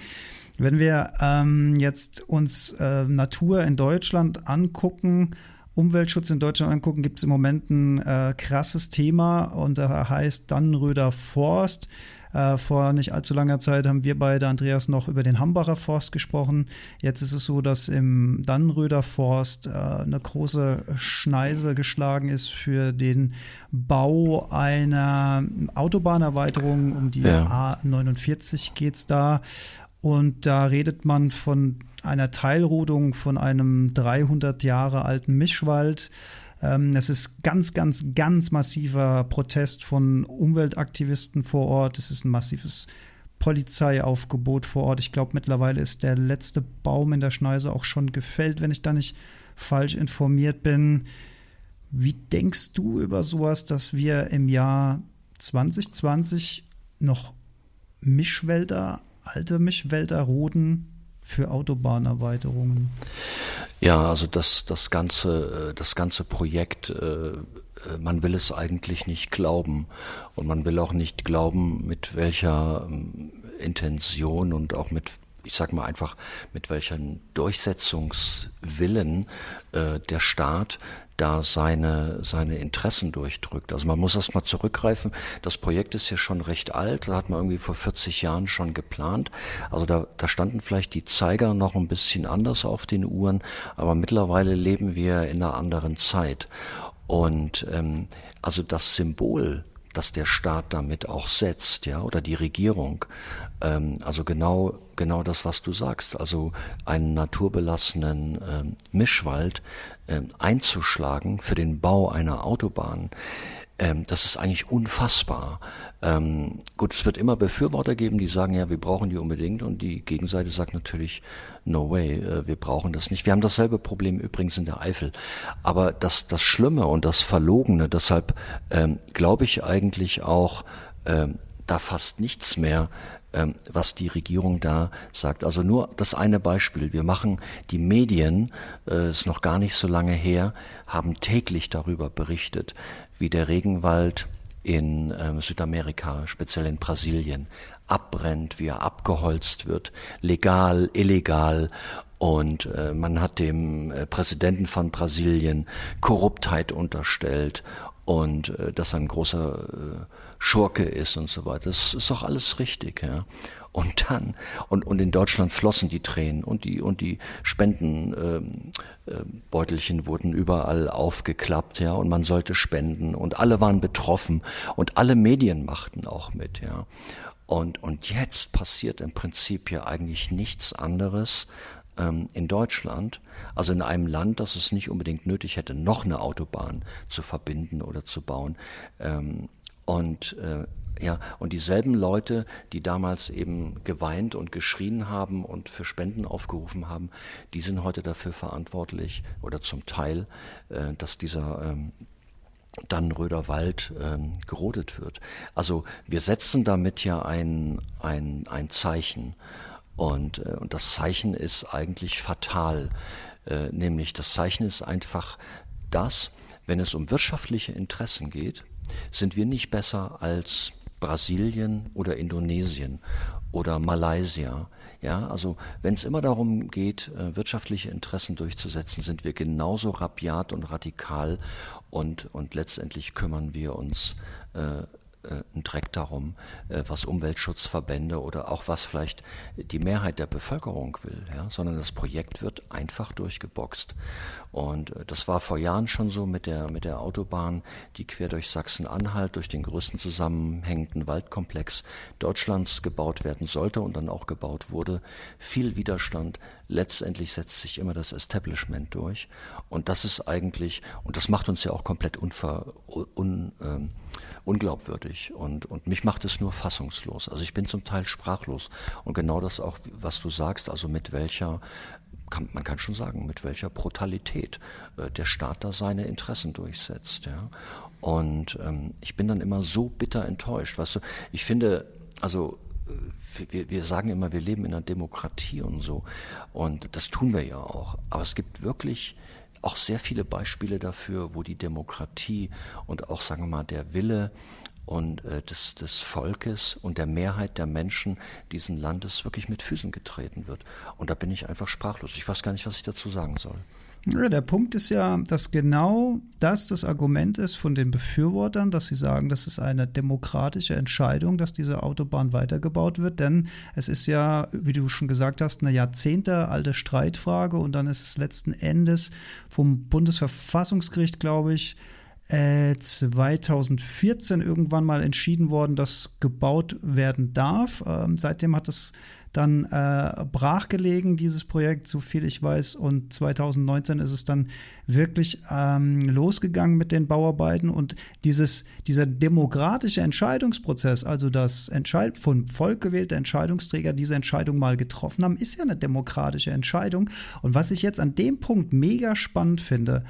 Wenn wir ähm, jetzt uns äh, Natur in Deutschland angucken, Umweltschutz in Deutschland angucken, gibt es im Moment ein äh, krasses Thema und da heißt Dannenröder Forst. Äh, vor nicht allzu langer Zeit haben wir beide, Andreas, noch über den Hambacher Forst gesprochen. Jetzt ist es so, dass im Dannenröder Forst äh, eine große Schneise geschlagen ist für den Bau einer Autobahnerweiterung. Um die ja. A49 geht es da. Und da redet man von einer Teilrodung von einem 300 Jahre alten Mischwald. Ähm, es ist ganz, ganz, ganz massiver Protest von Umweltaktivisten vor Ort. Es ist ein massives Polizeiaufgebot vor Ort. Ich glaube, mittlerweile ist der letzte Baum in der Schneise auch schon gefällt, wenn ich da nicht falsch informiert bin. Wie denkst du über sowas, dass wir im Jahr 2020 noch Mischwälder, alte Mischwälder roden für Autobahnerweiterungen? Ja, also das, das ganze, äh, das ganze Projekt, äh, äh, man will es eigentlich nicht glauben. Und man will auch nicht glauben, mit welcher ähm, Intention und auch mit ich sag mal einfach, mit welchen Durchsetzungswillen äh, der Staat da seine, seine Interessen durchdrückt. Also man muss erst mal zurückgreifen. Das Projekt ist ja schon recht alt. Da hat man irgendwie vor 40 Jahren schon geplant. Also da, da standen vielleicht die Zeiger noch ein bisschen anders auf den Uhren. Aber mittlerweile leben wir in einer anderen Zeit. Und ähm, also das Symbol dass der Staat damit auch setzt, ja, oder die Regierung. Ähm, also genau, genau das, was du sagst. Also einen naturbelassenen ähm, Mischwald ähm, einzuschlagen für den Bau einer Autobahn. Ähm, das ist eigentlich unfassbar. Ähm, gut, es wird immer Befürworter geben, die sagen, ja, wir brauchen die unbedingt und die Gegenseite sagt natürlich, no way, äh, wir brauchen das nicht. Wir haben dasselbe Problem übrigens in der Eifel. Aber das, das Schlimme und das Verlogene, deshalb ähm, glaube ich eigentlich auch, ähm, da fast nichts mehr, ähm, was die Regierung da sagt. Also nur das eine Beispiel. Wir machen die Medien, äh, ist noch gar nicht so lange her, haben täglich darüber berichtet, wie der Regenwald in ähm, Südamerika, speziell in Brasilien, abbrennt, wie er abgeholzt wird, legal, illegal. Und äh, man hat dem äh, Präsidenten von Brasilien Korruptheit unterstellt und äh, dass er ein großer äh, Schurke ist und so weiter. Das ist doch alles richtig, ja. Und dann, und, und in Deutschland flossen die Tränen und die, und die Spendenbeutelchen ähm, äh, wurden überall aufgeklappt, ja, und man sollte spenden und alle waren betroffen und alle Medien machten auch mit, ja. Und, und jetzt passiert im Prinzip ja eigentlich nichts anderes, ähm, in Deutschland, also in einem Land, das es nicht unbedingt nötig hätte, noch eine Autobahn zu verbinden oder zu bauen. Ähm, und äh, ja, und dieselben Leute, die damals eben geweint und geschrien haben und für Spenden aufgerufen haben, die sind heute dafür verantwortlich oder zum Teil, äh, dass dieser ähm, Dannenröder Wald ähm, gerodet wird. Also wir setzen damit ja ein, ein, ein Zeichen. Und, äh, und das Zeichen ist eigentlich fatal. Äh, nämlich das Zeichen ist einfach das, wenn es um wirtschaftliche Interessen geht, sind wir nicht besser als Brasilien oder Indonesien oder Malaysia. Ja, also wenn es immer darum geht, äh, wirtschaftliche Interessen durchzusetzen, sind wir genauso rabiat und radikal und, und letztendlich kümmern wir uns äh, äh, ein Dreck darum, äh, was Umweltschutzverbände oder auch was vielleicht die Mehrheit der Bevölkerung will, ja, sondern das Projekt wird einfach durchgeboxt. Und äh, das war vor Jahren schon so mit der, mit der Autobahn, die quer durch Sachsen-Anhalt, durch den größten zusammenhängenden Waldkomplex Deutschlands gebaut werden sollte und dann auch gebaut wurde. Viel Widerstand. Letztendlich setzt sich immer das Establishment durch. Und das ist eigentlich, und das macht uns ja auch komplett unver, un, ähm, unglaubwürdig und, und mich macht es nur fassungslos. Also ich bin zum Teil sprachlos und genau das auch, was du sagst, also mit welcher kann, man kann schon sagen, mit welcher Brutalität äh, der Staat da seine Interessen durchsetzt. Ja? Und ähm, ich bin dann immer so bitter enttäuscht. Weißt du, ich finde, also äh, wir, wir sagen immer, wir leben in einer Demokratie und so. Und das tun wir ja auch. Aber es gibt wirklich auch sehr viele Beispiele dafür, wo die Demokratie und auch, sagen wir mal, der Wille und äh, des, des Volkes und der Mehrheit der Menschen diesen Landes wirklich mit Füßen getreten wird. Und da bin ich einfach sprachlos. Ich weiß gar nicht, was ich dazu sagen soll. Ja, der Punkt ist ja, dass genau das das Argument ist von den Befürwortern, dass sie sagen, das ist eine demokratische Entscheidung, dass diese Autobahn weitergebaut wird. Denn es ist ja, wie du schon gesagt hast, eine jahrzehntealte Streitfrage und dann ist es letzten Endes vom Bundesverfassungsgericht, glaube ich, 2014 äh, irgendwann mal entschieden worden, dass gebaut werden darf. Ähm, seitdem hat es dann äh, brachgelegen, dieses Projekt, so viel ich weiß. Und 2019 ist es dann wirklich ähm, losgegangen mit den Bauarbeiten. Und dieses, dieser demokratische Entscheidungsprozess, also das Entscheid von Volk gewählte Entscheidungsträger diese Entscheidung mal getroffen haben, ist ja eine demokratische Entscheidung. Und was ich jetzt an dem Punkt mega spannend finde,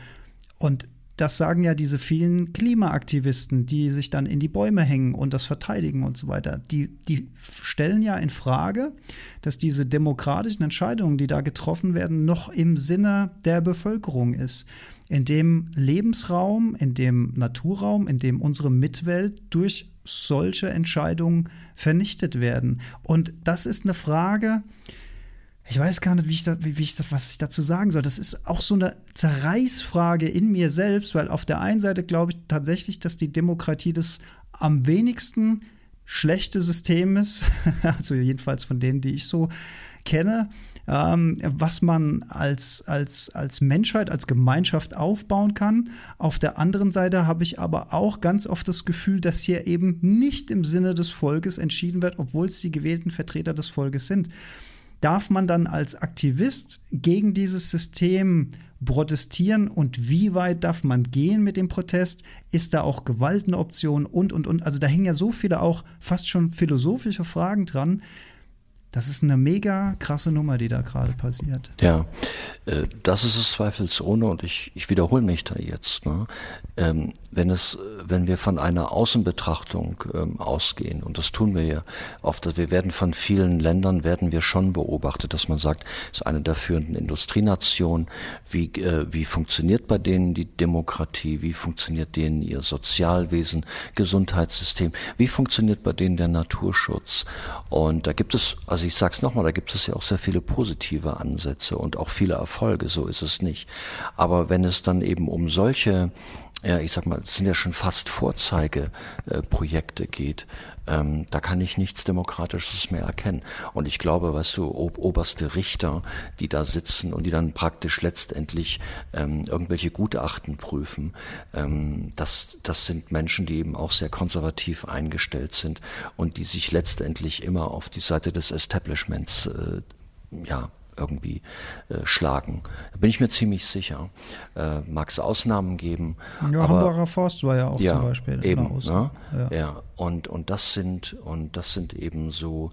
und das sagen ja diese vielen Klimaaktivisten, die sich dann in die Bäume hängen und das verteidigen und so weiter. Die, die stellen ja in Frage, dass diese demokratischen Entscheidungen, die da getroffen werden, noch im Sinne der Bevölkerung ist. In dem Lebensraum, in dem Naturraum, in dem unsere Mitwelt durch solche Entscheidungen vernichtet werden. Und das ist eine Frage, ich weiß gar nicht, wie ich, da, wie, wie ich das, was ich dazu sagen soll. Das ist auch so eine Zerreißfrage in mir selbst, weil auf der einen Seite glaube ich tatsächlich, dass die Demokratie das am wenigsten schlechte System ist, also jedenfalls von denen, die ich so kenne, ähm, was man als, als, als Menschheit, als Gemeinschaft aufbauen kann. Auf der anderen Seite habe ich aber auch ganz oft das Gefühl, dass hier eben nicht im Sinne des Volkes entschieden wird, obwohl es die gewählten Vertreter des Volkes sind darf man dann als Aktivist gegen dieses System protestieren und wie weit darf man gehen mit dem Protest? Ist da auch Gewalt eine Option und, und, und? Also da hängen ja so viele auch fast schon philosophische Fragen dran. Das ist eine mega krasse Nummer, die da gerade passiert. Ja, äh, das ist es zweifelsohne und ich, ich wiederhole mich da jetzt. Ne? Ähm, wenn es, wenn wir von einer Außenbetrachtung ähm, ausgehen, und das tun wir ja oft, wir werden von vielen Ländern, werden wir schon beobachtet, dass man sagt, es ist eine der führenden Industrienationen, wie, äh, wie funktioniert bei denen die Demokratie, wie funktioniert denen ihr Sozialwesen, Gesundheitssystem, wie funktioniert bei denen der Naturschutz. Und da gibt es, also ich sage es nochmal, da gibt es ja auch sehr viele positive Ansätze und auch viele Erfolge, so ist es nicht. Aber wenn es dann eben um solche ja, ich sag mal, es sind ja schon fast Vorzeigeprojekte geht, ähm, da kann ich nichts Demokratisches mehr erkennen. Und ich glaube, weißt du, ob, oberste Richter, die da sitzen und die dann praktisch letztendlich ähm, irgendwelche Gutachten prüfen, ähm, das, das sind Menschen, die eben auch sehr konservativ eingestellt sind und die sich letztendlich immer auf die Seite des Establishments äh, ja, irgendwie äh, schlagen. Da bin ich mir ziemlich sicher. Äh, Mag es Ausnahmen geben. Ja, aber, Hamburger Forst war ja auch ja, zum Beispiel. Eben, ne? ja. ja. und, und das sind, und das sind eben so,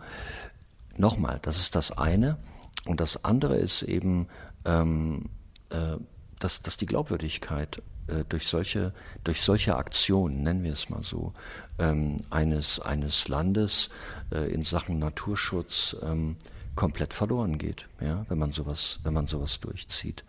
nochmal, das ist das eine. Und das andere ist eben, ähm, äh, dass, dass die Glaubwürdigkeit äh, durch solche, durch solche Aktionen, nennen wir es mal so, ähm, eines, eines Landes äh, in Sachen Naturschutz ähm, komplett verloren geht, ja, wenn man sowas, wenn man sowas durchzieht.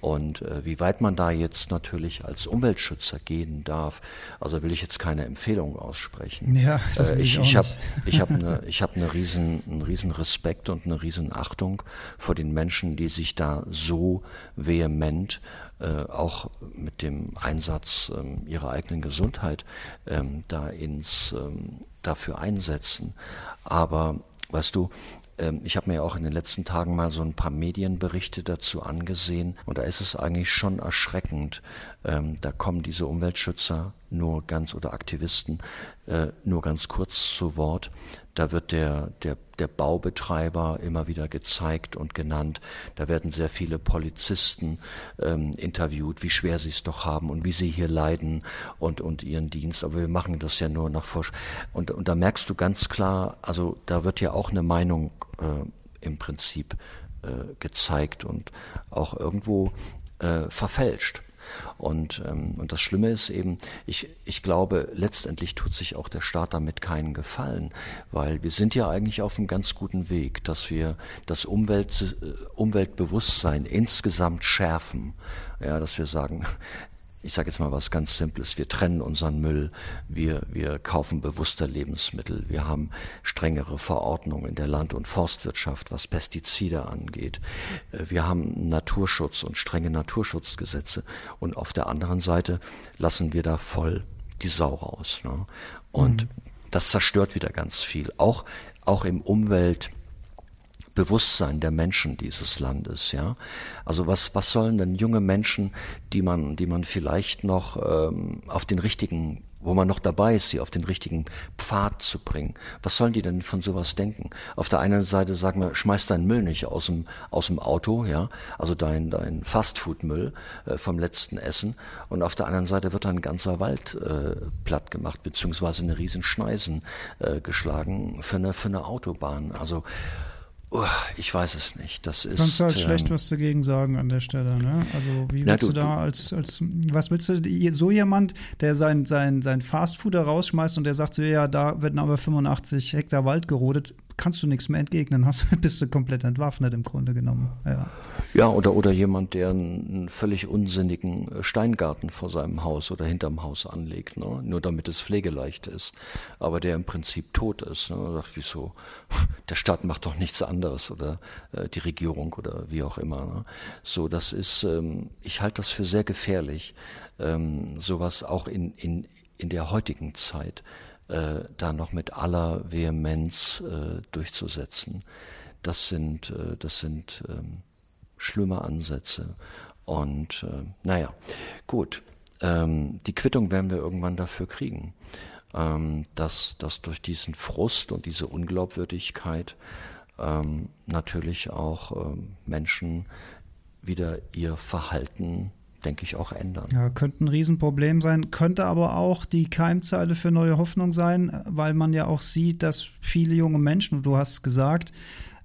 Und äh, wie weit man da jetzt natürlich als Umweltschützer gehen darf, also will ich jetzt keine Empfehlung aussprechen. Ja, das äh, ich ich, habe ich habe eine ich habe eine riesen einen riesen Respekt und eine riesen Achtung vor den Menschen, die sich da so vehement äh, auch mit dem Einsatz ähm, ihrer eigenen Gesundheit ähm, da ins ähm, dafür einsetzen. Aber weißt du, ich habe mir auch in den letzten Tagen mal so ein paar Medienberichte dazu angesehen und da ist es eigentlich schon erschreckend. Ähm, da kommen diese Umweltschützer nur ganz oder Aktivisten äh, nur ganz kurz zu Wort. Da wird der, der, der Baubetreiber immer wieder gezeigt und genannt. Da werden sehr viele Polizisten ähm, interviewt, wie schwer sie es doch haben und wie sie hier leiden und, und ihren Dienst. Aber wir machen das ja nur nach Forsch. Und, und da merkst du ganz klar, also da wird ja auch eine Meinung äh, im Prinzip äh, gezeigt und auch irgendwo äh, verfälscht. Und, ähm, und das Schlimme ist eben, ich, ich glaube, letztendlich tut sich auch der Staat damit keinen Gefallen, weil wir sind ja eigentlich auf einem ganz guten Weg, dass wir das Umwelt, äh, Umweltbewusstsein insgesamt schärfen. Ja, dass wir sagen, ich sage jetzt mal was ganz Simples, wir trennen unseren Müll, wir, wir kaufen bewusster Lebensmittel, wir haben strengere Verordnungen in der Land- und Forstwirtschaft, was Pestizide angeht, äh, wir haben Naturschutz und strenge Naturschutzgesetze und auf der anderen Seite lassen wir da voll die Sau raus. Ne? Und mhm. das zerstört wieder ganz viel, auch, auch im Umwelt- Bewusstsein der Menschen dieses Landes, ja. Also was, was sollen denn junge Menschen, die man, die man vielleicht noch ähm, auf den richtigen wo man noch dabei ist, sie auf den richtigen Pfad zu bringen. Was sollen die denn von sowas denken? Auf der einen Seite sagen wir, schmeiß deinen Müll nicht aus dem, aus dem Auto, ja, also dein, dein Fastfood-Müll äh, vom letzten Essen. Und auf der anderen Seite wird ein ganzer Wald äh, platt gemacht, beziehungsweise eine riesen Schneisen äh, geschlagen für eine, für eine Autobahn. Also, ich weiß es nicht. Das ist. Kannst du halt ähm, schlecht was dagegen sagen an der Stelle, ne? Also wie willst na, du, du, da als, als was willst du so jemand, der sein, sein, sein Fastfood da rausschmeißt und der sagt so, ja, da werden aber 85 Hektar Wald gerodet, kannst du nichts mehr entgegnen, hast, bist du komplett entwaffnet im Grunde genommen. Ja, ja oder, oder jemand, der einen völlig unsinnigen äh, Steingarten vor seinem Haus oder hinterm Haus anlegt, ne? nur damit es pflegeleicht ist, aber der im Prinzip tot ist. Ne? Da dachte ich so, der Staat macht doch nichts anderes oder äh, die Regierung oder wie auch immer. Ne? So, das ist, ähm, ich halte das für sehr gefährlich, ähm, sowas auch in, in, in der heutigen Zeit äh, da noch mit aller Vehemenz äh, durchzusetzen. Das sind, äh, das sind ähm, schlimme Ansätze. Und äh, naja, gut. Ähm, die Quittung werden wir irgendwann dafür kriegen, ähm, dass, dass durch diesen Frust und diese Unglaubwürdigkeit ähm, natürlich auch ähm, Menschen wieder ihr Verhalten denke ich, auch ändern. Ja, könnte ein Riesenproblem sein, könnte aber auch die Keimzeile für neue Hoffnung sein, weil man ja auch sieht, dass viele junge Menschen, du hast gesagt,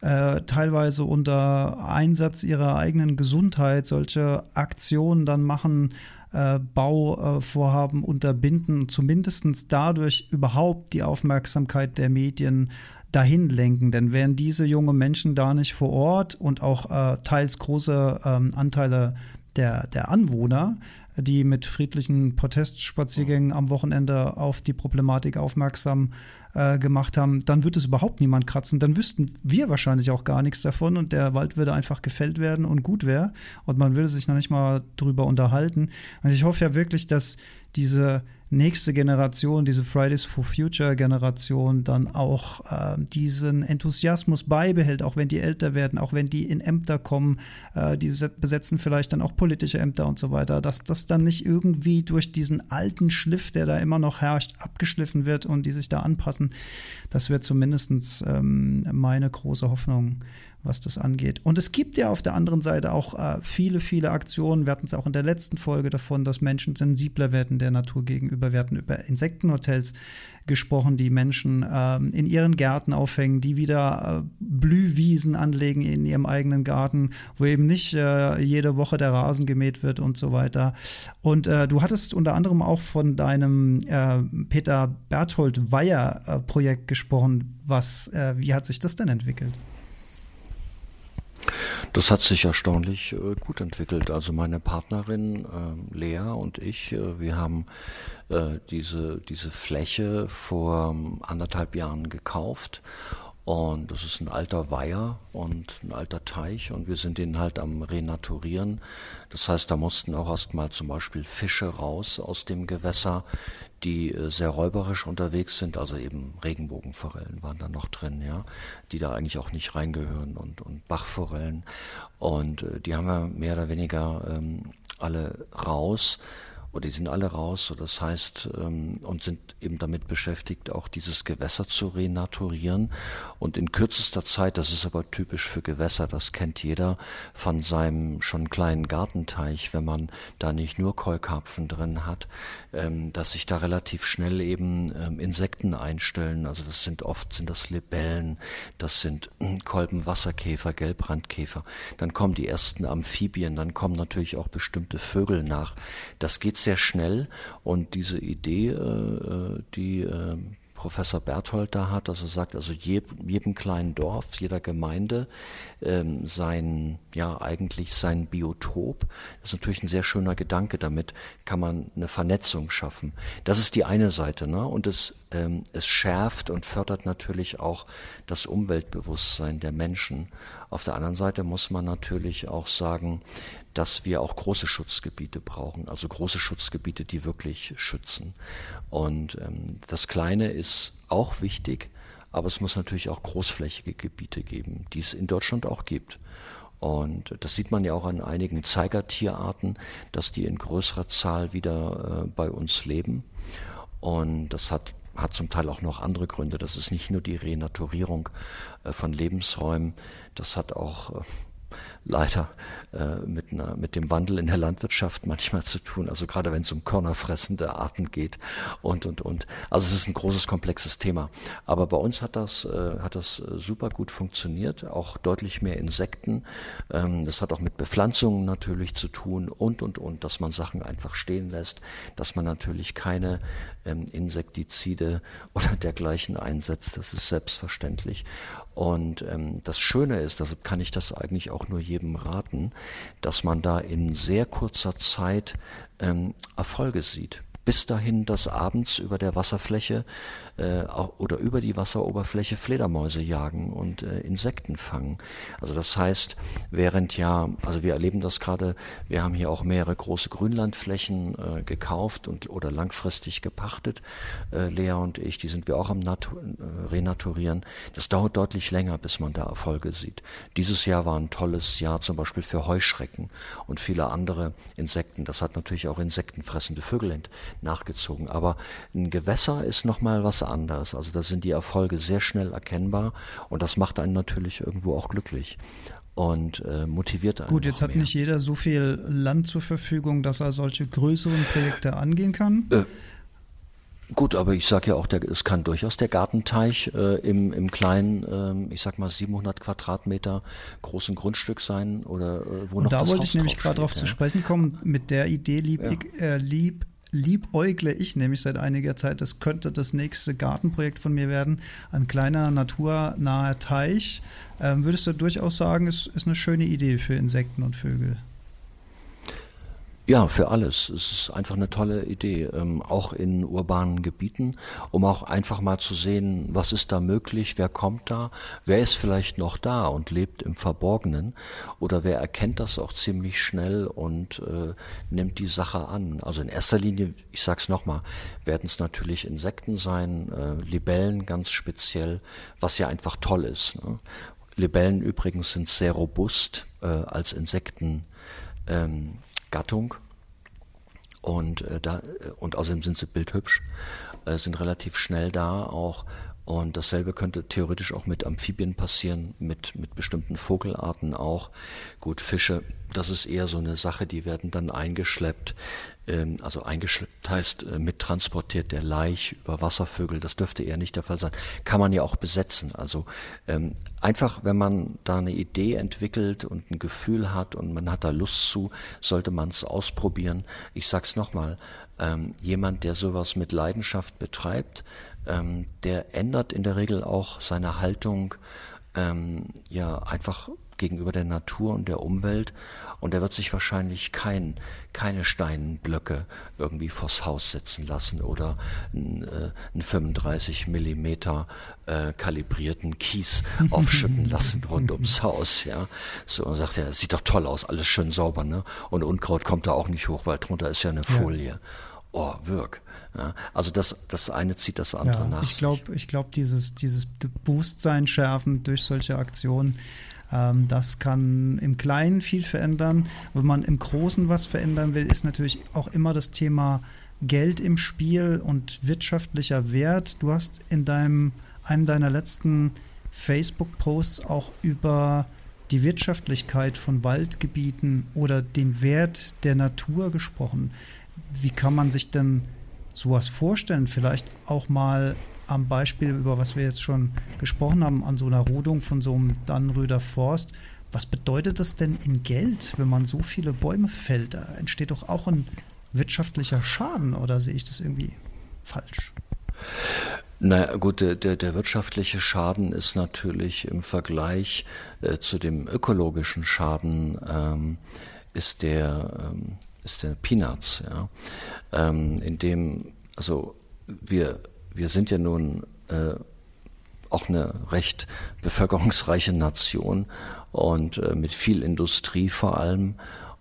äh, teilweise unter Einsatz ihrer eigenen Gesundheit solche Aktionen dann machen, äh, Bauvorhaben unterbinden, zumindest dadurch überhaupt die Aufmerksamkeit der Medien dahin lenken. Denn wären diese jungen Menschen da nicht vor Ort und auch äh, teils große ähm, Anteile der, der Anwohner, die mit friedlichen Protestspaziergängen am Wochenende auf die Problematik aufmerksam äh, gemacht haben, dann würde es überhaupt niemand kratzen. Dann wüssten wir wahrscheinlich auch gar nichts davon und der Wald würde einfach gefällt werden und gut wäre und man würde sich noch nicht mal drüber unterhalten. Und ich hoffe ja wirklich, dass diese nächste Generation, diese Fridays for Future Generation, dann auch äh, diesen Enthusiasmus beibehält, auch wenn die älter werden, auch wenn die in Ämter kommen, äh, die besetzen vielleicht dann auch politische Ämter und so weiter, dass das dann nicht irgendwie durch diesen alten Schliff, der da immer noch herrscht, abgeschliffen wird und die sich da anpassen. Das wäre zumindest ähm, meine große Hoffnung was das angeht. Und es gibt ja auf der anderen Seite auch äh, viele, viele Aktionen. Wir hatten es auch in der letzten Folge davon, dass Menschen sensibler werden der Natur gegenüber. Wir hatten über Insektenhotels gesprochen, die Menschen äh, in ihren Gärten aufhängen, die wieder äh, Blühwiesen anlegen in ihrem eigenen Garten, wo eben nicht äh, jede Woche der Rasen gemäht wird und so weiter. Und äh, du hattest unter anderem auch von deinem äh, Peter Berthold Weyer Projekt gesprochen. Was, wie hat sich das denn entwickelt? Das hat sich erstaunlich äh, gut entwickelt. Also meine Partnerin äh, Lea und ich, äh, wir haben äh, diese, diese Fläche vor ähm, anderthalb Jahren gekauft und das ist ein alter Weiher und ein alter Teich und wir sind den halt am Renaturieren. Das heißt, da mussten auch erstmal zum Beispiel Fische raus aus dem Gewässer, die äh, sehr räuberisch unterwegs sind, also eben Regenbogenforellen waren da noch drin, ja, die da eigentlich auch nicht reingehören und, und Bachforellen. Und äh, die haben wir mehr oder weniger ähm, alle raus oder die sind alle raus. So das heißt, ähm, und sind eben damit beschäftigt, auch dieses Gewässer zu renaturieren. Und in kürzester Zeit, das ist aber typisch für Gewässer, das kennt jeder von seinem schon kleinen Gartenteich, wenn man da nicht nur Keukarpfen drin hat, ähm, dass sich da relativ schnell eben ähm, Insekten einstellen. Also das sind oft sind das Libellen, das sind hm, Kolbenwasserkäfer, Gelbrandkäfer. Dann kommen die ersten Amphibien, dann kommen natürlich auch bestimmte Vögel nach. Das geht sehr schnell und diese Idee, äh, äh, die äh, Professor Berthold da hat, dass er sagt, also jedem kleinen Dorf, jeder Gemeinde ähm, sein, ja eigentlich sein Biotop. Das ist natürlich ein sehr schöner Gedanke. Damit kann man eine Vernetzung schaffen. Das ist die eine Seite, ne? Und es ähm, es schärft und fördert natürlich auch das Umweltbewusstsein der Menschen. Auf der anderen Seite muss man natürlich auch sagen, dass wir auch große Schutzgebiete brauchen, also große Schutzgebiete, die wirklich schützen. Und ähm, das Kleine ist auch wichtig, aber es muss natürlich auch großflächige Gebiete geben, die es in Deutschland auch gibt. Und das sieht man ja auch an einigen Zeigertierarten, dass die in größerer Zahl wieder äh, bei uns leben. Und das hat hat zum Teil auch noch andere Gründe. Das ist nicht nur die Renaturierung äh, von Lebensräumen, das hat auch äh, leider äh, mit, einer, mit dem Wandel in der Landwirtschaft manchmal zu tun. Also gerade wenn es um körnerfressende Arten geht und und und. Also es ist ein großes komplexes Thema. Aber bei uns hat das äh, hat das super gut funktioniert. Auch deutlich mehr Insekten. Ähm, das hat auch mit Bepflanzungen natürlich zu tun und und und, dass man Sachen einfach stehen lässt, dass man natürlich keine ähm, Insektizide oder dergleichen einsetzt. Das ist selbstverständlich. Und ähm, das Schöne ist, deshalb kann ich das eigentlich auch nur jedem raten, dass man da in sehr kurzer Zeit ähm, Erfolge sieht. Bis dahin, dass abends über der Wasserfläche äh, oder über die Wasseroberfläche Fledermäuse jagen und äh, Insekten fangen. Also das heißt, während ja, also wir erleben das gerade, wir haben hier auch mehrere große Grünlandflächen äh, gekauft und oder langfristig gepachtet, äh, Lea und ich, die sind wir auch am Natu äh, Renaturieren. Das dauert deutlich länger, bis man da Erfolge sieht. Dieses Jahr war ein tolles Jahr zum Beispiel für Heuschrecken und viele andere Insekten. Das hat natürlich auch insektenfressende Vögel nachgezogen. Aber ein Gewässer ist nochmal was anderes. Also da sind die Erfolge sehr schnell erkennbar und das macht einen natürlich irgendwo auch glücklich und äh, motiviert einen. Gut, jetzt hat mehr. nicht jeder so viel Land zur Verfügung, dass er solche größeren Projekte angehen kann. Äh, Gut, aber ich sage ja auch, der, es kann durchaus der Gartenteich äh, im, im kleinen, äh, ich sag mal 700 Quadratmeter großen Grundstück sein oder äh, wo Und noch da das wollte Haus ich nämlich gerade darauf ja. zu sprechen kommen. Mit der Idee lieb, ja. ich, äh, lieb liebäugle ich nämlich seit einiger Zeit, das könnte das nächste Gartenprojekt von mir werden, ein kleiner naturnaher Teich. Ähm, würdest du durchaus sagen, ist, ist eine schöne Idee für Insekten und Vögel? Ja, für alles. Es ist einfach eine tolle Idee, ähm, auch in urbanen Gebieten, um auch einfach mal zu sehen, was ist da möglich, wer kommt da, wer ist vielleicht noch da und lebt im Verborgenen oder wer erkennt das auch ziemlich schnell und äh, nimmt die Sache an. Also in erster Linie, ich sag's nochmal, werden es natürlich Insekten sein, äh, Libellen ganz speziell, was ja einfach toll ist. Ne? Libellen übrigens sind sehr robust äh, als Insekten. Ähm, Gattung. Und, äh, da, und außerdem sind sie bildhübsch, äh, sind relativ schnell da auch. Und dasselbe könnte theoretisch auch mit Amphibien passieren, mit, mit bestimmten Vogelarten auch. Gut, Fische, das ist eher so eine Sache, die werden dann eingeschleppt. Ähm, also eingeschleppt heißt äh, mittransportiert der Laich über Wasservögel. Das dürfte eher nicht der Fall sein. Kann man ja auch besetzen. Also ähm, einfach, wenn man da eine Idee entwickelt und ein Gefühl hat und man hat da Lust zu, sollte man es ausprobieren. Ich sag's nochmal, ähm, jemand, der sowas mit Leidenschaft betreibt, ähm, der ändert in der Regel auch seine Haltung ähm, ja einfach gegenüber der Natur und der Umwelt und er wird sich wahrscheinlich kein, keine Steinblöcke irgendwie vors Haus setzen lassen oder einen, äh, einen 35 Millimeter äh, kalibrierten Kies aufschütten lassen rund ums Haus, ja. So und sagt er, ja, sieht doch toll aus, alles schön sauber, ne? Und Unkraut kommt da auch nicht hoch, weil drunter ist ja eine Folie. Ja. Oh, wirk. Ja, also das, das eine zieht das andere ja, nach. Ich glaube, ich glaube, dieses, dieses Bewusstsein schärfen durch solche Aktionen Ähm, das kann im Kleinen viel verändern. Wenn man im Großen was verändern will, ist natürlich auch immer das Thema Geld im Spiel und wirtschaftlicher Wert. Du hast in deinem, einem deiner letzten Facebook-Posts auch über die Wirtschaftlichkeit von Waldgebieten oder den Wert der Natur gesprochen. Wie kann man sich denn sowas vorstellen? Vielleicht auch mal am Beispiel, über was wir jetzt schon gesprochen haben, an so einer Rodung von so einem Dannröder Forst. Was bedeutet das denn in Geld, wenn man so viele Bäume fällt? Da entsteht doch auch ein wirtschaftlicher Schaden oder sehe ich das irgendwie falsch? Na gut, der, der, der wirtschaftliche Schaden ist natürlich im Vergleich äh, zu dem ökologischen Schaden ähm, ist der ähm, ist der Peanuts, ja. Ähm, in dem, also wir wir sind ja nun äh, auch eine recht bevölkerungsreiche Nation und äh, mit viel Industrie vor allem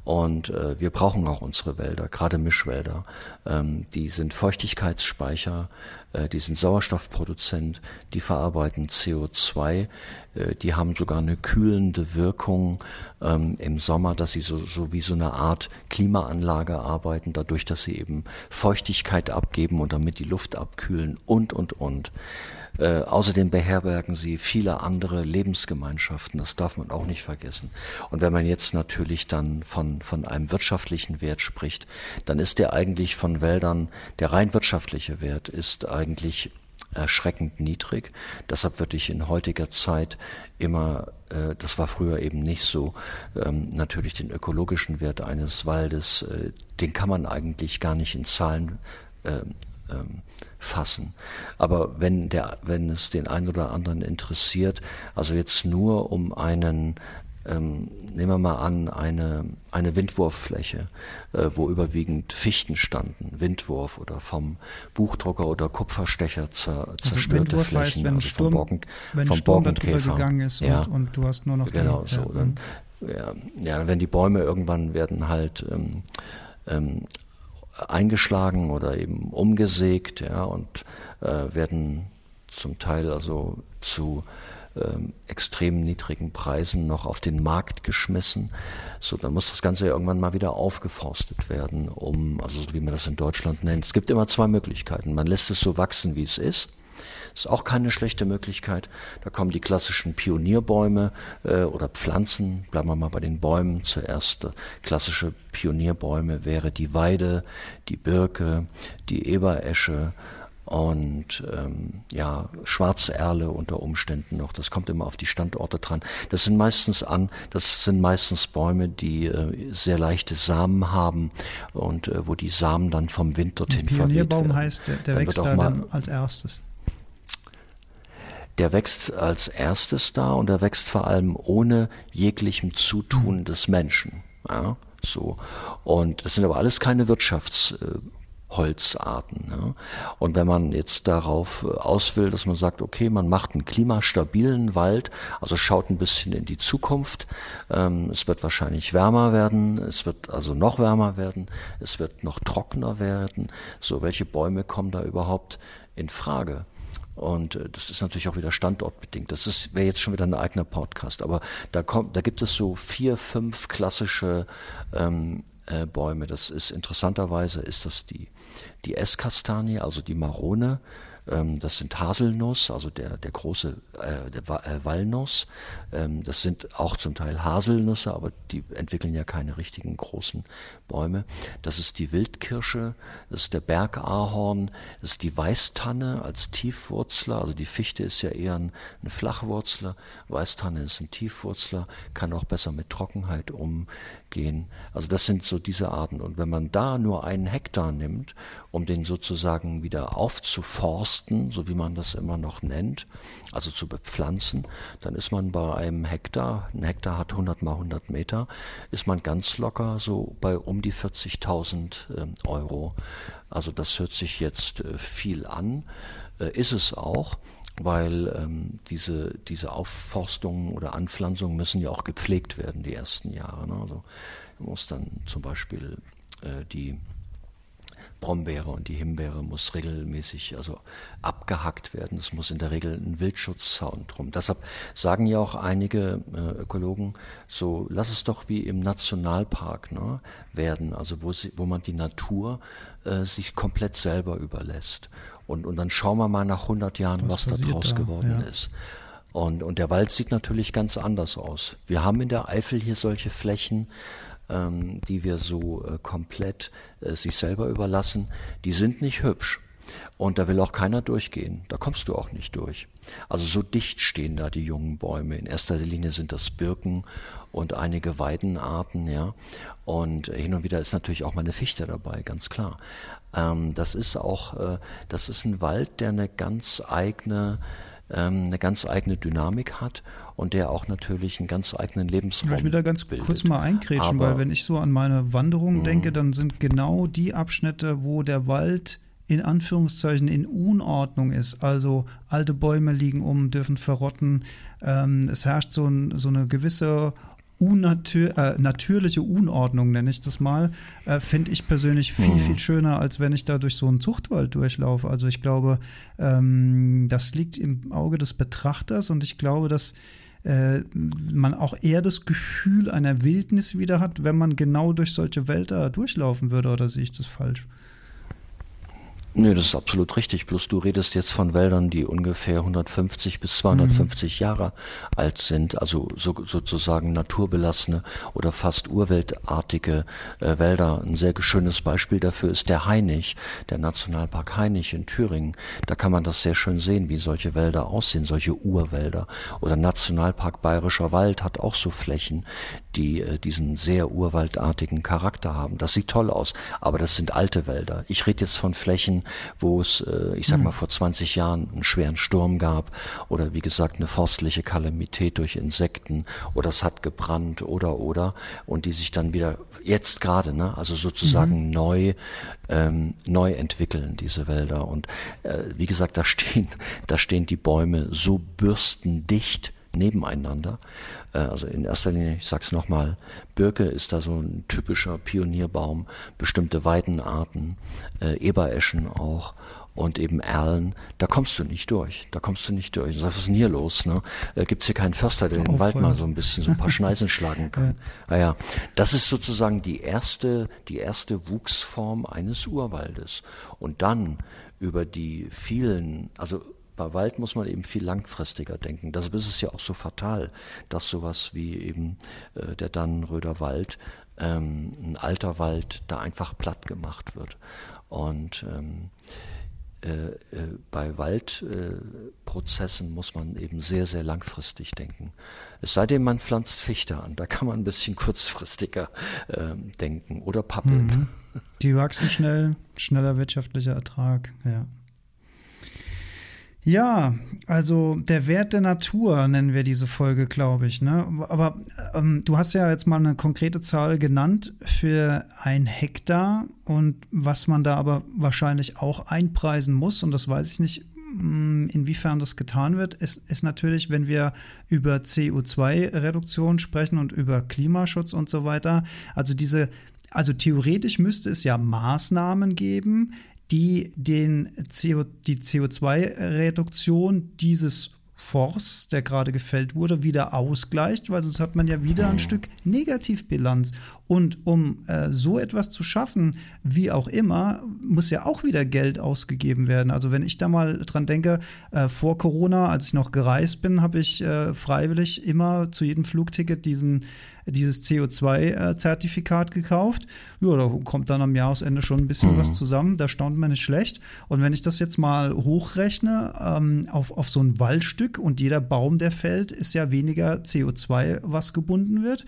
und äh, wir brauchen auch unsere Wälder, gerade Mischwälder. Ähm, die sind Feuchtigkeitsspeicher, äh, die sind Sauerstoffproduzent, die verarbeiten CO2, äh, die haben sogar eine kühlende Wirkung ähm, im Sommer, dass sie so, so wie so eine Art Klimaanlage arbeiten, dadurch, dass sie eben Feuchtigkeit abgeben und damit die Luft abkühlen und, und, und. Äh, außerdem beherbergen sie viele andere Lebensgemeinschaften, das darf man auch nicht vergessen. Und wenn man jetzt natürlich dann von, von einem wirtschaftlichen Wert spricht, dann ist der eigentlich von Wäldern, der rein wirtschaftliche Wert ist eigentlich erschreckend niedrig. Deshalb würde ich in heutiger Zeit immer, äh, das war früher eben nicht so, ähm, natürlich den ökologischen Wert eines Waldes, äh, den kann man eigentlich gar nicht in Zahlen äh, ähm, fassen. Aber wenn der, wenn es den einen oder anderen interessiert, also jetzt nur um einen ähm, nehmen wir mal an, eine, eine Windwurffläche, äh, wo überwiegend Fichten standen, Windwurf oder vom Buchdrucker oder Kupferstecher zer, also zerstörte Windwurf Flächen, heißt, wenn also Sturm, vom, Borken, wenn vom Sturm Borkenkäfer. gegangen ist ja. und, und, du hast nur noch genau die, so. Ja, Dann, ja, ja, wenn die Bäume irgendwann werden halt ähm, ähm, eingeschlagen oder eben umgesägt, ja, und äh, werden zum Teil also zu ähm, extrem niedrigen Preisen noch auf den Markt geschmissen. So, dann muss das Ganze ja irgendwann mal wieder aufgeforstet werden, um, also wie man das in Deutschland nennt. Es gibt immer zwei Möglichkeiten. Man lässt es so wachsen, wie es ist ist auch keine schlechte Möglichkeit. Da kommen die klassischen Pionierbäume äh, oder Pflanzen. Bleiben wir mal bei den Bäumen. Zuerst äh, klassische Pionierbäume wäre die Weide, die Birke, die Eberesche und ähm, ja schwarze Erle unter Umständen noch. Das kommt immer auf die Standorte dran. Das sind meistens an, das sind meistens Bäume, die äh, sehr leichte Samen haben und äh, wo die Samen dann vom Wind dorthin verweht Pionierbaum werden. heißt, der, der wächst da dann als erstes. Der wächst als erstes da und er wächst vor allem ohne jeglichem Zutun des Menschen. Ja, so. Und das sind aber alles keine Wirtschaftsholzarten. Ja. Und wenn man jetzt darauf äh, aus will, dass man sagt, okay, man macht einen klimastabilen Wald, also schaut ein bisschen in die Zukunft, ähm, es wird wahrscheinlich wärmer werden, es wird also noch wärmer werden, es wird noch trockener werden. So, welche Bäume kommen da überhaupt in Frage? Und äh, das ist natürlich auch wieder standortbedingt. Das wäre jetzt schon wieder ein eigener Podcast, aber da kommt, da gibt es so vier, fünf klassische ähm, äh, Bäume. Das ist interessanterweise ist das die die Esskastanie, also die Marone. Ähm, das sind Haselnuss, also der der große äh, der äh, Walnuss. Ähm, das sind auch zum Teil Haselnüsse, aber die entwickeln ja keine richtigen großen Bäume. Das ist die Wildkirsche, das ist der Bergahorn, das ist die Weißtanne als Tiefwurzler. Also die Fichte ist ja eher ein, ein Flachwurzler, Weißtanne ist ein Tiefwurzler, kann auch besser mit Trockenheit umgehen. Also das sind so diese Arten. Und wenn man da nur einen Hektar nimmt, um den sozusagen wieder aufzuforsten, so wie man das immer noch nennt, also zu bepflanzen, dann ist man bei einem Hektar, ein Hektar hat 100 mal 100 Meter, ist man ganz locker so bei um die 40.000 ähm, Euro. Also das hört sich jetzt äh, viel an, äh, ist es auch, weil ähm, diese, diese Aufforstungen oder Anpflanzungen müssen ja auch gepflegt werden die ersten Jahre. Ne? Also man muss dann zum Beispiel äh, die Brombeere und die Himbeere muss regelmäßig also abgehackt werden. Es muss in der Regel ein Wildschutzzaun drum. Deshalb sagen ja auch einige äh, Ökologen, so lass es doch wie im Nationalpark ne, werden, also wo, sie, wo man die Natur äh, sich komplett selber überlässt. Und, und dann schauen wir mal nach 100 Jahren, was, was da draus da? geworden ja. ist. Und, und der Wald sieht natürlich ganz anders aus. Wir haben in der Eifel hier solche Flächen, ähm, die wir so äh, komplett äh, sich selber überlassen, die sind nicht hübsch. Und da will auch keiner durchgehen. Da kommst du auch nicht durch. Also so dicht stehen da die jungen Bäume. In erster Linie sind das Birken und einige Weidenarten, ja. Und hin und wieder ist natürlich auch mal eine Fichte dabei, ganz klar. Ähm, das ist auch, äh, das ist ein Wald, der eine ganz eigene ähm, eine ganz eigene Dynamik hat und der auch natürlich einen ganz eigenen Lebensraum Ich will da ganz bildet. kurz mal eingrätschen, weil wenn ich so an meine Wanderungen mhm. denke, dann sind genau die Abschnitte, wo der Wald in Anführungszeichen in Unordnung ist. Also alte Bäume liegen um, dürfen verrotten. Ähm, es herrscht so, ein, so eine gewisse unnatür äh, natürliche Unordnung, nenne ich das mal, äh, finde ich persönlich viel, mhm. viel schöner, als wenn ich da durch so einen Zuchtwald durchlaufe. Also ich glaube, ähm, das liegt im Auge des Betrachters und ich glaube, dass äh, man auch eher das Gefühl einer Wildnis wieder hat, wenn man genau durch solche Wälder durchlaufen würde, oder sehe ich das falsch? Nee, das ist absolut richtig. Bloß du redest jetzt von Wäldern, die ungefähr 150 bis 250 mhm. Jahre alt sind, also so, sozusagen naturbelassene oder fast urweltartige äh, Wälder. Ein sehr schönes Beispiel dafür ist der Hainich, der Nationalpark Hainich in Thüringen. Da kann man das sehr schön sehen, wie solche Wälder aussehen, solche Urwälder. Oder Nationalpark Bayerischer Wald hat auch so Flächen, die äh, diesen sehr urwaldartigen Charakter haben. Das sieht toll aus, aber das sind alte Wälder. Ich rede jetzt von Flächen, wo es, äh, ich sag hm. mal, vor 20 Jahren einen schweren Sturm gab oder wie gesagt eine forstliche Kalamität durch Insekten oder es hat gebrannt oder oder und die sich dann wieder jetzt gerade, ne, also sozusagen mhm. neu ähm, neu entwickeln diese Wälder und äh, wie gesagt, da stehen da stehen die Bäume so bürstendicht nebeneinander. Äh, also in erster Linie, ich sag's nochmal, Birke ist da so ein typischer Pionierbaum, bestimmte Weidenarten, äh, Ebereschen auch und eben Erlen, da kommst du nicht durch. Da kommst du nicht durch. Du sagst, was ist denn hier los? Ne? Äh, Gibt es hier keinen Förster, der den Wald mal so ein bisschen so ein paar Schneisen schlagen kann? Ja. Naja, das ist sozusagen die erste, die erste Wuchsform eines Urwaldes. Und dann über die vielen, also bei Wald muss man eben viel langfristiger denken. Deshalb ist es ja auch so fatal, dass sowas wie eben äh, der Dannenröder Wald, ähm, ein alter Wald, da einfach platt gemacht wird. Und ähm, äh, äh, bei Waldprozessen äh, muss man eben sehr, sehr langfristig denken. Es sei denn, man pflanzt Fichte an, da kann man ein bisschen kurzfristiger ähm, denken oder Pappeln. Mhm. Die wachsen schnell, schneller wirtschaftlicher Ertrag, ja. Ja, also der Wert der Natur nennen wir diese Folge, glaube ich. Ne? Aber ähm, du hast ja jetzt mal eine konkrete Zahl genannt für ein Hektar und was man da aber wahrscheinlich auch einpreisen muss, und das weiß ich nicht, mm, inwiefern das getan wird, ist, ist natürlich, wenn wir über CO2-Reduktion sprechen und über Klimaschutz und so weiter. Also diese also theoretisch müsste es ja Maßnahmen geben, die den CO, die CO2-Reduktion dieses Force, der gerade gefällt wurde, wieder ausgleicht, weil sonst hat man ja wieder ein Stück Negativbilanz. Und um äh, so etwas zu schaffen, wie auch immer, muss ja auch wieder Geld ausgegeben werden. Also wenn ich da mal dran denke, äh, vor Corona, als ich noch gereist bin, habe ich äh, freiwillig immer zu jedem Flugticket diesen dieses CO2-Zertifikat gekauft. Ja, da kommt dann am Jahresende schon ein bisschen mhm. was zusammen. Da staunt man nicht schlecht. Und wenn ich das jetzt mal hochrechne ähm, auf, auf so ein Waldstück und jeder Baum, der fällt, ist ja weniger CO2, was gebunden wird.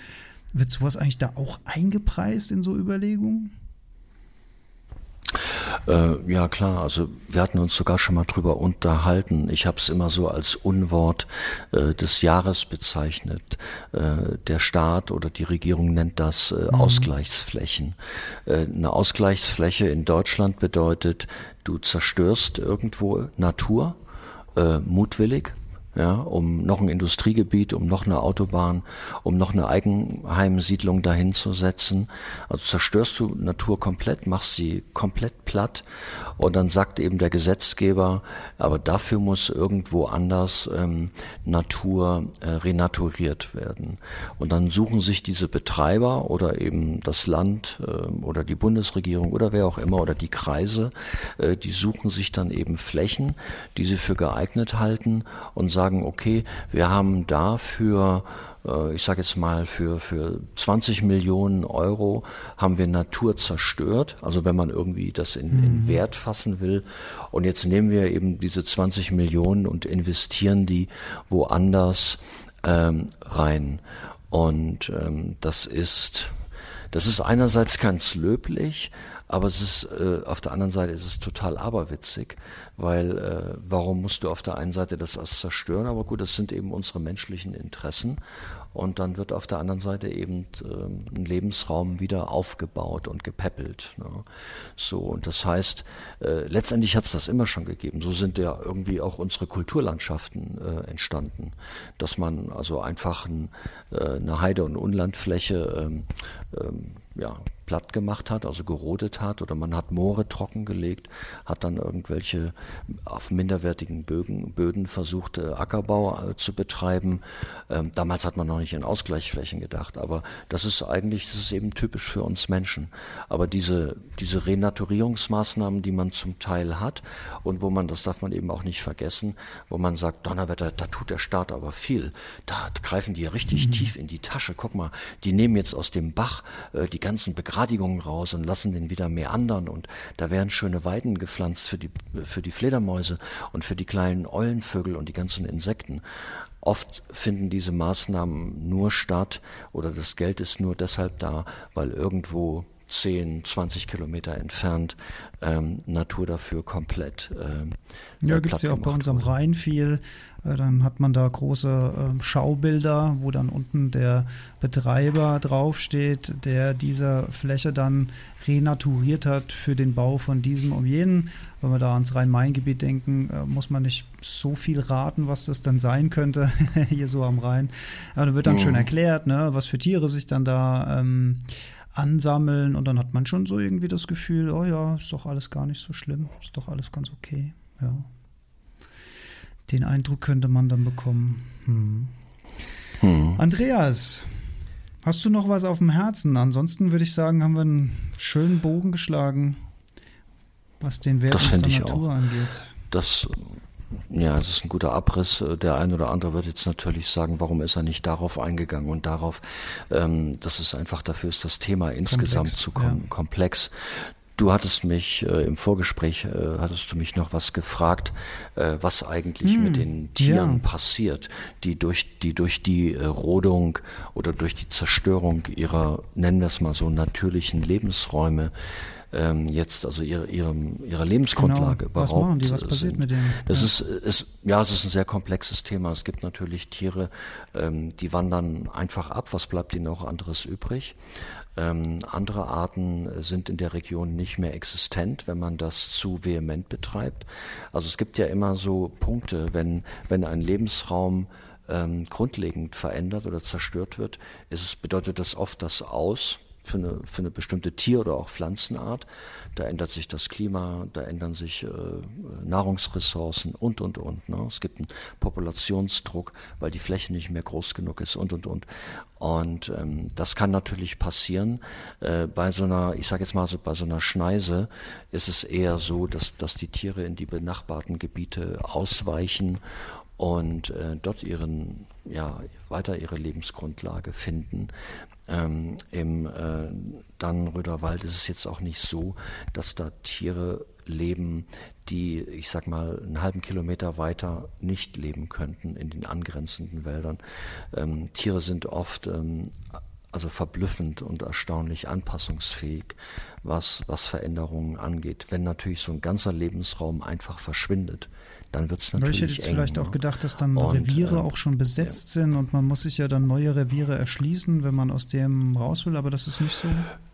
Wird sowas eigentlich da auch eingepreist in so Überlegungen? Äh, ja klar, also wir hatten uns sogar schon mal drüber unterhalten. Ich habe es immer so als Unwort äh, des Jahres bezeichnet. Äh, der Staat oder die Regierung nennt das äh, mhm. Ausgleichsflächen. Äh, eine Ausgleichsfläche in Deutschland bedeutet, du zerstörst irgendwo Natur, äh, mutwillig, ja, um noch ein Industriegebiet, um noch eine Autobahn, um noch eine Eigenheimsiedlung dahin zu setzen. Also zerstörst du Natur komplett, machst sie komplett platt und dann sagt eben der Gesetzgeber, aber dafür muss irgendwo anders ähm, Natur äh, renaturiert werden. Und dann suchen sich diese Betreiber oder eben das Land äh, oder die Bundesregierung oder wer auch immer oder die Kreise, äh, die suchen sich dann eben Flächen, die sie für geeignet halten und sagen, sagen, okay, wir haben dafür äh, ich sage jetzt mal, für, für 20 Millionen Euro haben wir Natur zerstört. Also wenn man irgendwie das in, mhm. in, Wert fassen will. Und jetzt nehmen wir eben diese 20 Millionen und investieren die woanders ähm, rein. Und ähm, das ist, das ist einerseits ganz löblich, aber es ist äh, auf der anderen Seite ist es total aberwitzig, weil äh, warum musst du auf der einen Seite das erst zerstören? Aber gut, das sind eben unsere menschlichen Interessen und dann wird auf der anderen Seite eben äh, ein Lebensraum wieder aufgebaut und gepäppelt. Ne? So und das heißt, äh, letztendlich hat es das immer schon gegeben. So sind ja irgendwie auch unsere Kulturlandschaften äh, entstanden, dass man also einfach ein, äh, eine Heide- und Unlandfläche ähm, ähm, ja, platt gemacht hat, also gerodet hat, oder man hat Moore trockengelegt, hat dann irgendwelche auf minderwertigen Bögen, Böden versucht, äh, Ackerbau äh, zu betreiben. Ähm, damals hat man noch nicht in Ausgleichsflächen gedacht, aber das ist eigentlich, das ist eben typisch für uns Menschen. Aber diese, diese Renaturierungsmaßnahmen, die man zum Teil hat und wo man, das darf man eben auch nicht vergessen, wo man sagt, Donnerwetter, da tut der Staat aber viel. Da greifen die richtig mhm. tief in die Tasche. Guck mal, die nehmen jetzt aus dem Bach äh, die ganzen Begradigungen raus und lassen den wieder meandern und da werden schöne Weiden gepflanzt für die, für die Fledermäuse und für die kleinen Eulenvögel und die ganzen Insekten. Oft finden diese Maßnahmen nur statt oder das Geld ist nur deshalb da, weil irgendwo 10, 20 Kilometer entfernt ähm, Natur dafür komplett. Ähm, ja, gibt es ja auch bei uns am Rhein viel. Äh, dann hat man da große äh, Schaubilder, wo dann unten der Betreiber draufsteht, der diese Fläche dann renaturiert hat für den Bau von diesem um jenen. Wenn wir da ans Rhein-Main-Gebiet denken, äh, muss man nicht so viel raten, was das dann sein könnte, hier so am Rhein. Aber da wird dann mhm. schön erklärt, ne, was für Tiere sich dann da ähm, ansammeln und dann hat man schon so irgendwie das Gefühl, oh ja, ist doch alles gar nicht so schlimm, ist doch alles ganz okay. Ja. Den Eindruck könnte man dann bekommen. Hm. Hm. Andreas, hast du noch was auf dem Herzen? Ansonsten würde ich sagen, haben wir einen schönen Bogen geschlagen, was den Wert der Natur auch. angeht. Das ja, das ist ein guter Abriss. Der ein oder andere wird jetzt natürlich sagen, warum ist er nicht darauf eingegangen und darauf. Ähm, das ist einfach dafür ist das Thema insgesamt komplex, zu kom ja. komplex. Du hattest mich äh, im Vorgespräch, äh, hattest du mich noch was gefragt, äh, was eigentlich hm, mit den Tieren ja. passiert, die durch die durch die äh, Rodung oder durch die Zerstörung ihrer, nennen wir es mal so, natürlichen Lebensräume ähm, jetzt also ihre, ihre, ihre Lebensgrundlage genau. Was machen die? Was passiert sind. mit denen? Das ja. ist, ist, ja, es ist ein sehr komplexes Thema. Es gibt natürlich Tiere, ähm, die wandern einfach ab. Was bleibt ihnen auch anderes übrig? Ähm, andere Arten sind in der Region nicht mehr existent, wenn man das zu vehement betreibt. Also es gibt ja immer so Punkte, wenn, wenn ein Lebensraum ähm, grundlegend verändert oder zerstört wird, ist es, bedeutet das oft das Aus für eine, für eine bestimmte Tier- oder auch Pflanzenart. Da ändert sich das Klima, da ändern sich äh, Nahrungsressourcen und, und, und. Ne? Es gibt einen Populationsdruck, weil die Fläche nicht mehr groß genug ist und, und, und. Und ähm, das kann natürlich passieren. Äh, bei so einer, ich sage jetzt mal so, bei so einer Schneise ist es eher so, dass, dass die Tiere in die benachbarten Gebiete ausweichen und äh, dort ihren, ja, weiter ihre Lebensgrundlage finden. Ähm, Im äh, Dannenröder Wald ist es jetzt auch nicht so, dass da Tiere leben, die, ich sag mal, einen halben Kilometer weiter nicht leben könnten in den angrenzenden Wäldern. Ähm, Tiere sind oft ähm, also verblüffend und erstaunlich anpassungsfähig, was, was Veränderungen angeht. Wenn natürlich so ein ganzer Lebensraum einfach verschwindet, dann wird es natürlich. Ich hätte jetzt eng, vielleicht auch ne? gedacht, dass dann und, Reviere äh, auch schon besetzt ja. sind und man muss sich ja dann neue Reviere erschließen, wenn man aus dem raus will, aber das ist nicht so.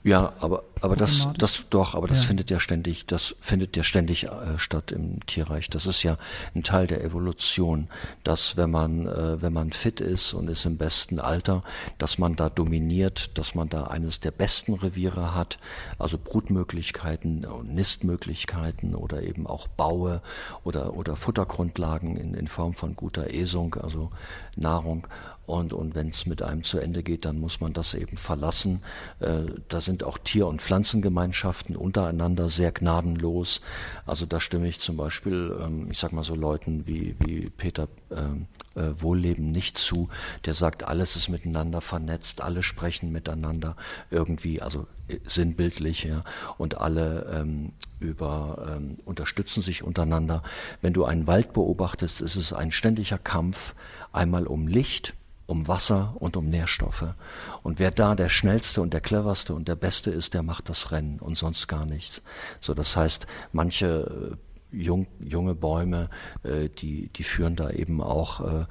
Ja, aber aber das das doch, aber das ja. findet ja ständig, das findet ja ständig äh, statt im Tierreich. Das ist ja ein Teil der Evolution, dass wenn man äh, wenn man fit ist und ist im besten Alter, dass man da dominiert, dass man da eines der besten Reviere hat, also Brutmöglichkeiten und Nistmöglichkeiten oder eben auch Baue oder oder Futtergrundlagen in in Form von guter Esung, also Nahrung und, und wenn es mit einem zu Ende geht, dann muss man das eben verlassen. Äh, da sind auch Tier- und Pflanzengemeinschaften untereinander sehr gnadenlos. Also da stimme ich zum Beispiel, ähm, ich sag mal so Leuten wie, wie Peter ähm, äh, Wohlleben nicht zu, der sagt, alles ist miteinander vernetzt, alle sprechen miteinander irgendwie, also äh, sinnbildlich, ja, und alle ähm, über ähm, unterstützen sich untereinander. Wenn du einen Wald beobachtest, ist es ein ständiger Kampf, einmal um Licht, um Wasser und um Nährstoffe. Und wer da der schnellste und der cleverste und der beste ist, der macht das Rennen und sonst gar nichts. So, das heißt, manche äh, jung, junge Bäume, äh, die, die führen da eben auch äh,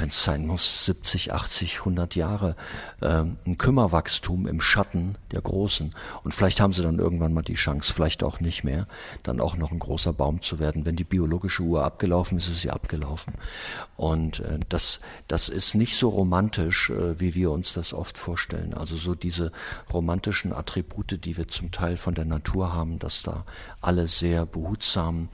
wenn es sein muss, 70, 80, 100 Jahre, ähm, ein Kümmerwachstum im Schatten der Großen. Und vielleicht haben sie dann irgendwann mal die Chance, vielleicht auch nicht mehr, dann auch noch ein großer Baum zu werden. Wenn die biologische Uhr abgelaufen ist, ist sie abgelaufen. Und äh, das, das ist nicht so romantisch, äh, wie wir uns das oft vorstellen. Also so diese romantischen Attribute, die wir zum Teil von der Natur haben, dass da alle sehr behutsam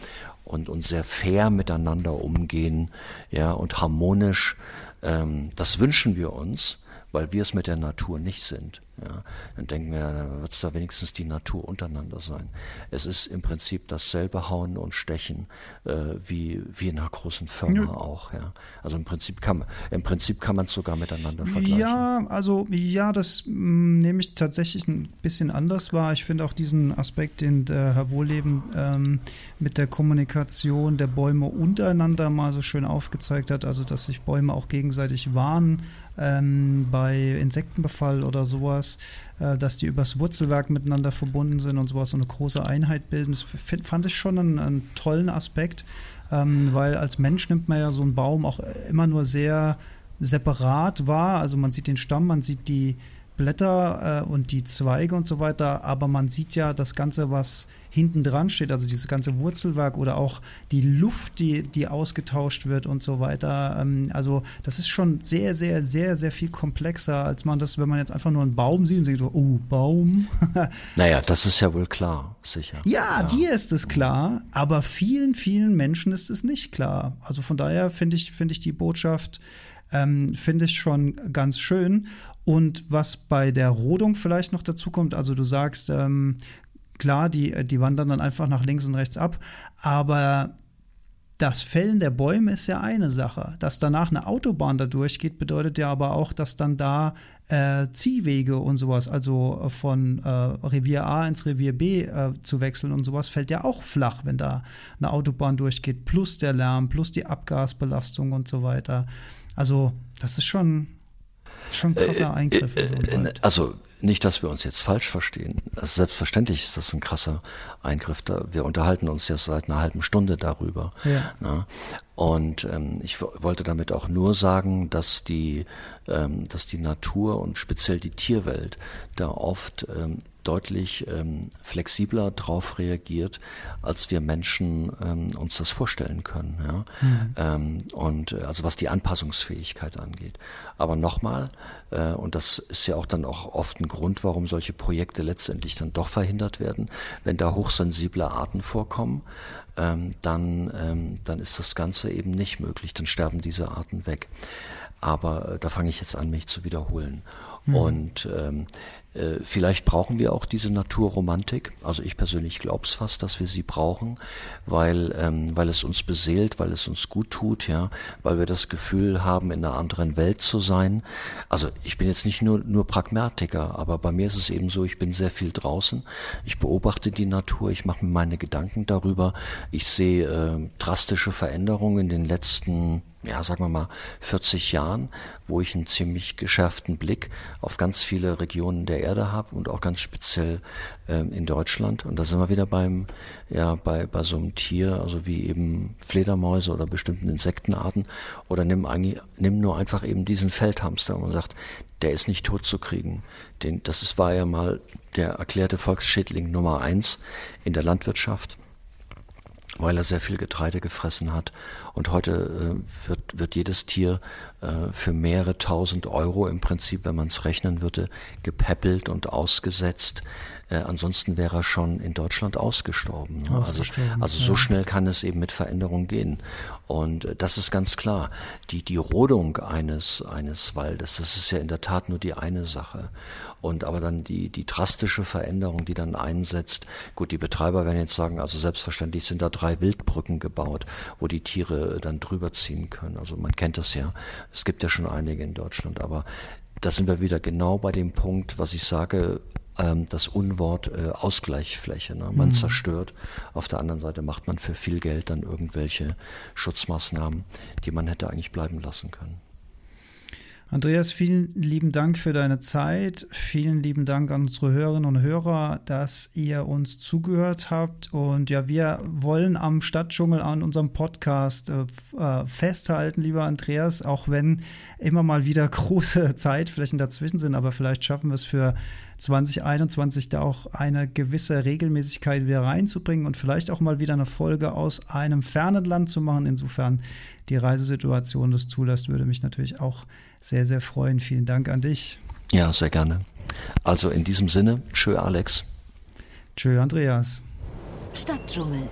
und, und sehr fair miteinander umgehen, ja, und harmonisch. Ähm, das wünschen wir uns, weil wir es mit der Natur nicht sind. Ja, dann denken wir, dann wird es da wenigstens die Natur untereinander sein. Es ist im Prinzip dasselbe Hauen und Stechen äh, wie, wie in einer großen Firma ja. auch. Ja. Also im Prinzip kann, im Prinzip kann man es sogar miteinander vergleichen. Ja, also ja, das mh, mm, nehme ich tatsächlich ein bisschen anders wahr. Ich finde auch diesen Aspekt, den der Herr Wohleben ähm, mit der Kommunikation der Bäume untereinander mal so schön aufgezeigt hat, also dass sich Bäume auch gegenseitig warnen ähm, bei Insektenbefall oder sowas, äh, dass die übers Wurzelwerk miteinander verbunden sind und sowas, so eine große Einheit bilden. Das fand ich schon einen, einen tollen Aspekt, ähm, weil als Mensch nimmt man ja so einen Baum auch immer nur sehr separat wahr. Also man sieht den Stamm, man sieht die Blätter äh, und die Zweige und so weiter, aber man sieht ja das Ganze, was hinten dran steht, also dieses ganze Wurzelwerk oder auch die Luft, die, die ausgetauscht wird und so weiter. Ähm, also das ist schon sehr, sehr, sehr, sehr viel komplexer, als man das, wenn man jetzt einfach nur einen Baum sieht und sieht, oh, Baum. naja, das ist ja wohl klar, sicher. Ja, ja, dir ist es klar, aber vielen, vielen Menschen ist es nicht klar. Also von daher finde ich, finde ich die Botschaft, ähm, finde ich schon ganz schön. Und was bei der Rodung vielleicht noch dazu kommt, also du sagst, ähm, Klar, die, die wandern dann einfach nach links und rechts ab, aber das Fällen der Bäume ist ja eine Sache. Dass danach eine Autobahn da durchgeht, bedeutet ja aber auch, dass dann da äh, Ziehwege und sowas, also von äh, Revier A ins Revier B äh, zu wechseln und sowas, fällt ja auch flach, wenn da eine Autobahn durchgeht, plus der Lärm, plus die Abgasbelastung und so weiter. Also, das ist schon, schon ein krasser äh, Eingriff einen Wald. Also, nicht, dass wir uns jetzt falsch verstehen. Also selbstverständlich ist das ein krasser Eingriff. Wir unterhalten uns ja seit einer halben Stunde darüber. Ja. Ne? Und ähm, ich wollte damit auch nur sagen, dass die, ähm, dass die Natur und speziell die Tierwelt da oft ähm, deutlich ähm, flexibler drauf reagiert, als wir Menschen ähm, uns das vorstellen können. Ja? Mhm. Ähm, und äh, also was die Anpassungsfähigkeit angeht. Aber nochmal, äh, und das ist ja auch dann auch oft ein Grund, warum solche Projekte letztendlich dann doch verhindert werden, wenn da hochsensible Arten vorkommen, ähm, dann, ähm, dann ist das Ganze eben nicht möglich, dann sterben diese Arten weg. Aber äh, da fange ich jetzt an, mich zu wiederholen. Mhm. Und ähm, äh, vielleicht brauchen wir auch diese Naturromantik. Also ich persönlich glaube es fast, dass wir sie brauchen, weil, ähm, weil es uns beseelt, weil es uns gut tut, ja, weil wir das Gefühl haben, in einer anderen Welt zu sein. Also ich bin jetzt nicht nur, nur Pragmatiker, aber bei mir ist es eben so, ich bin sehr viel draußen. Ich beobachte die Natur, ich mache mir meine Gedanken darüber. Ich sehe äh, drastische Veränderungen in den letzten ja, sagen wir mal, 40 Jahren, wo ich einen ziemlich geschärften Blick auf ganz viele Regionen der Erde habe und auch ganz speziell ähm, in Deutschland. Und da sind wir wieder beim, ja, bei, bei so einem Tier, also wie eben Fledermäuse oder bestimmten Insektenarten. Oder nimm, nimm nur einfach eben diesen Feldhamster und sagt, der ist nicht tot zu kriegen. Den, das ist, war ja mal der erklärte Volksschädling Nummer eins in der Landwirtschaft weil er sehr viel Getreide gefressen hat. Und heute äh, wird, wird jedes Tier äh, für mehrere tausend Euro im Prinzip, wenn man es rechnen würde, gepäppelt und ausgesetzt. Äh, ansonsten wäre er schon in Deutschland ausgestorben. Ne? Also, ausgestorben also, also ja. so schnell kann es eben mit Veränderung gehen. Und äh, das ist ganz klar. Die, die Rodung eines, eines Waldes, das ist ja in der Tat nur die eine Sache. Und aber dann die, die drastische Veränderung, die dann einsetzt. Gut, die Betreiber werden jetzt sagen, also selbstverständlich sind da drei Wildbrücken gebaut, wo die Tiere dann drüber ziehen können. Also man kennt das ja. Es gibt ja schon einige in Deutschland, aber da sind wir wieder genau bei dem Punkt, was ich sage, ähm, das Unwort äh, Ausgleichsfläche. Ne? Man mhm. zerstört, auf der anderen Seite macht man für viel Geld dann irgendwelche Schutzmaßnahmen, die man hätte eigentlich bleiben lassen können. Andreas, vielen lieben Dank für deine Zeit. Vielen lieben Dank an unsere Hörerinnen und Hörer, dass ihr uns zugehört habt. Und ja, wir wollen am Stadtdschungel an unserem Podcast äh, äh festhalten, lieber Andreas, auch wenn immer mal wieder große Zeitflächen dazwischen sind. Aber vielleicht schaffen wir es für 2021 da auch eine gewisse Regelmäßigkeit wieder reinzubringen und vielleicht auch mal wieder eine Folge aus einem fernen Land zu machen. Insofern die Reisesituation das zulässt, würde mich natürlich auch sehr, sehr freuen. Vielen Dank an dich. Ja, sehr gerne. Also in diesem Sinne, tschö Alex. Tschö Andreas. Stadtdschungel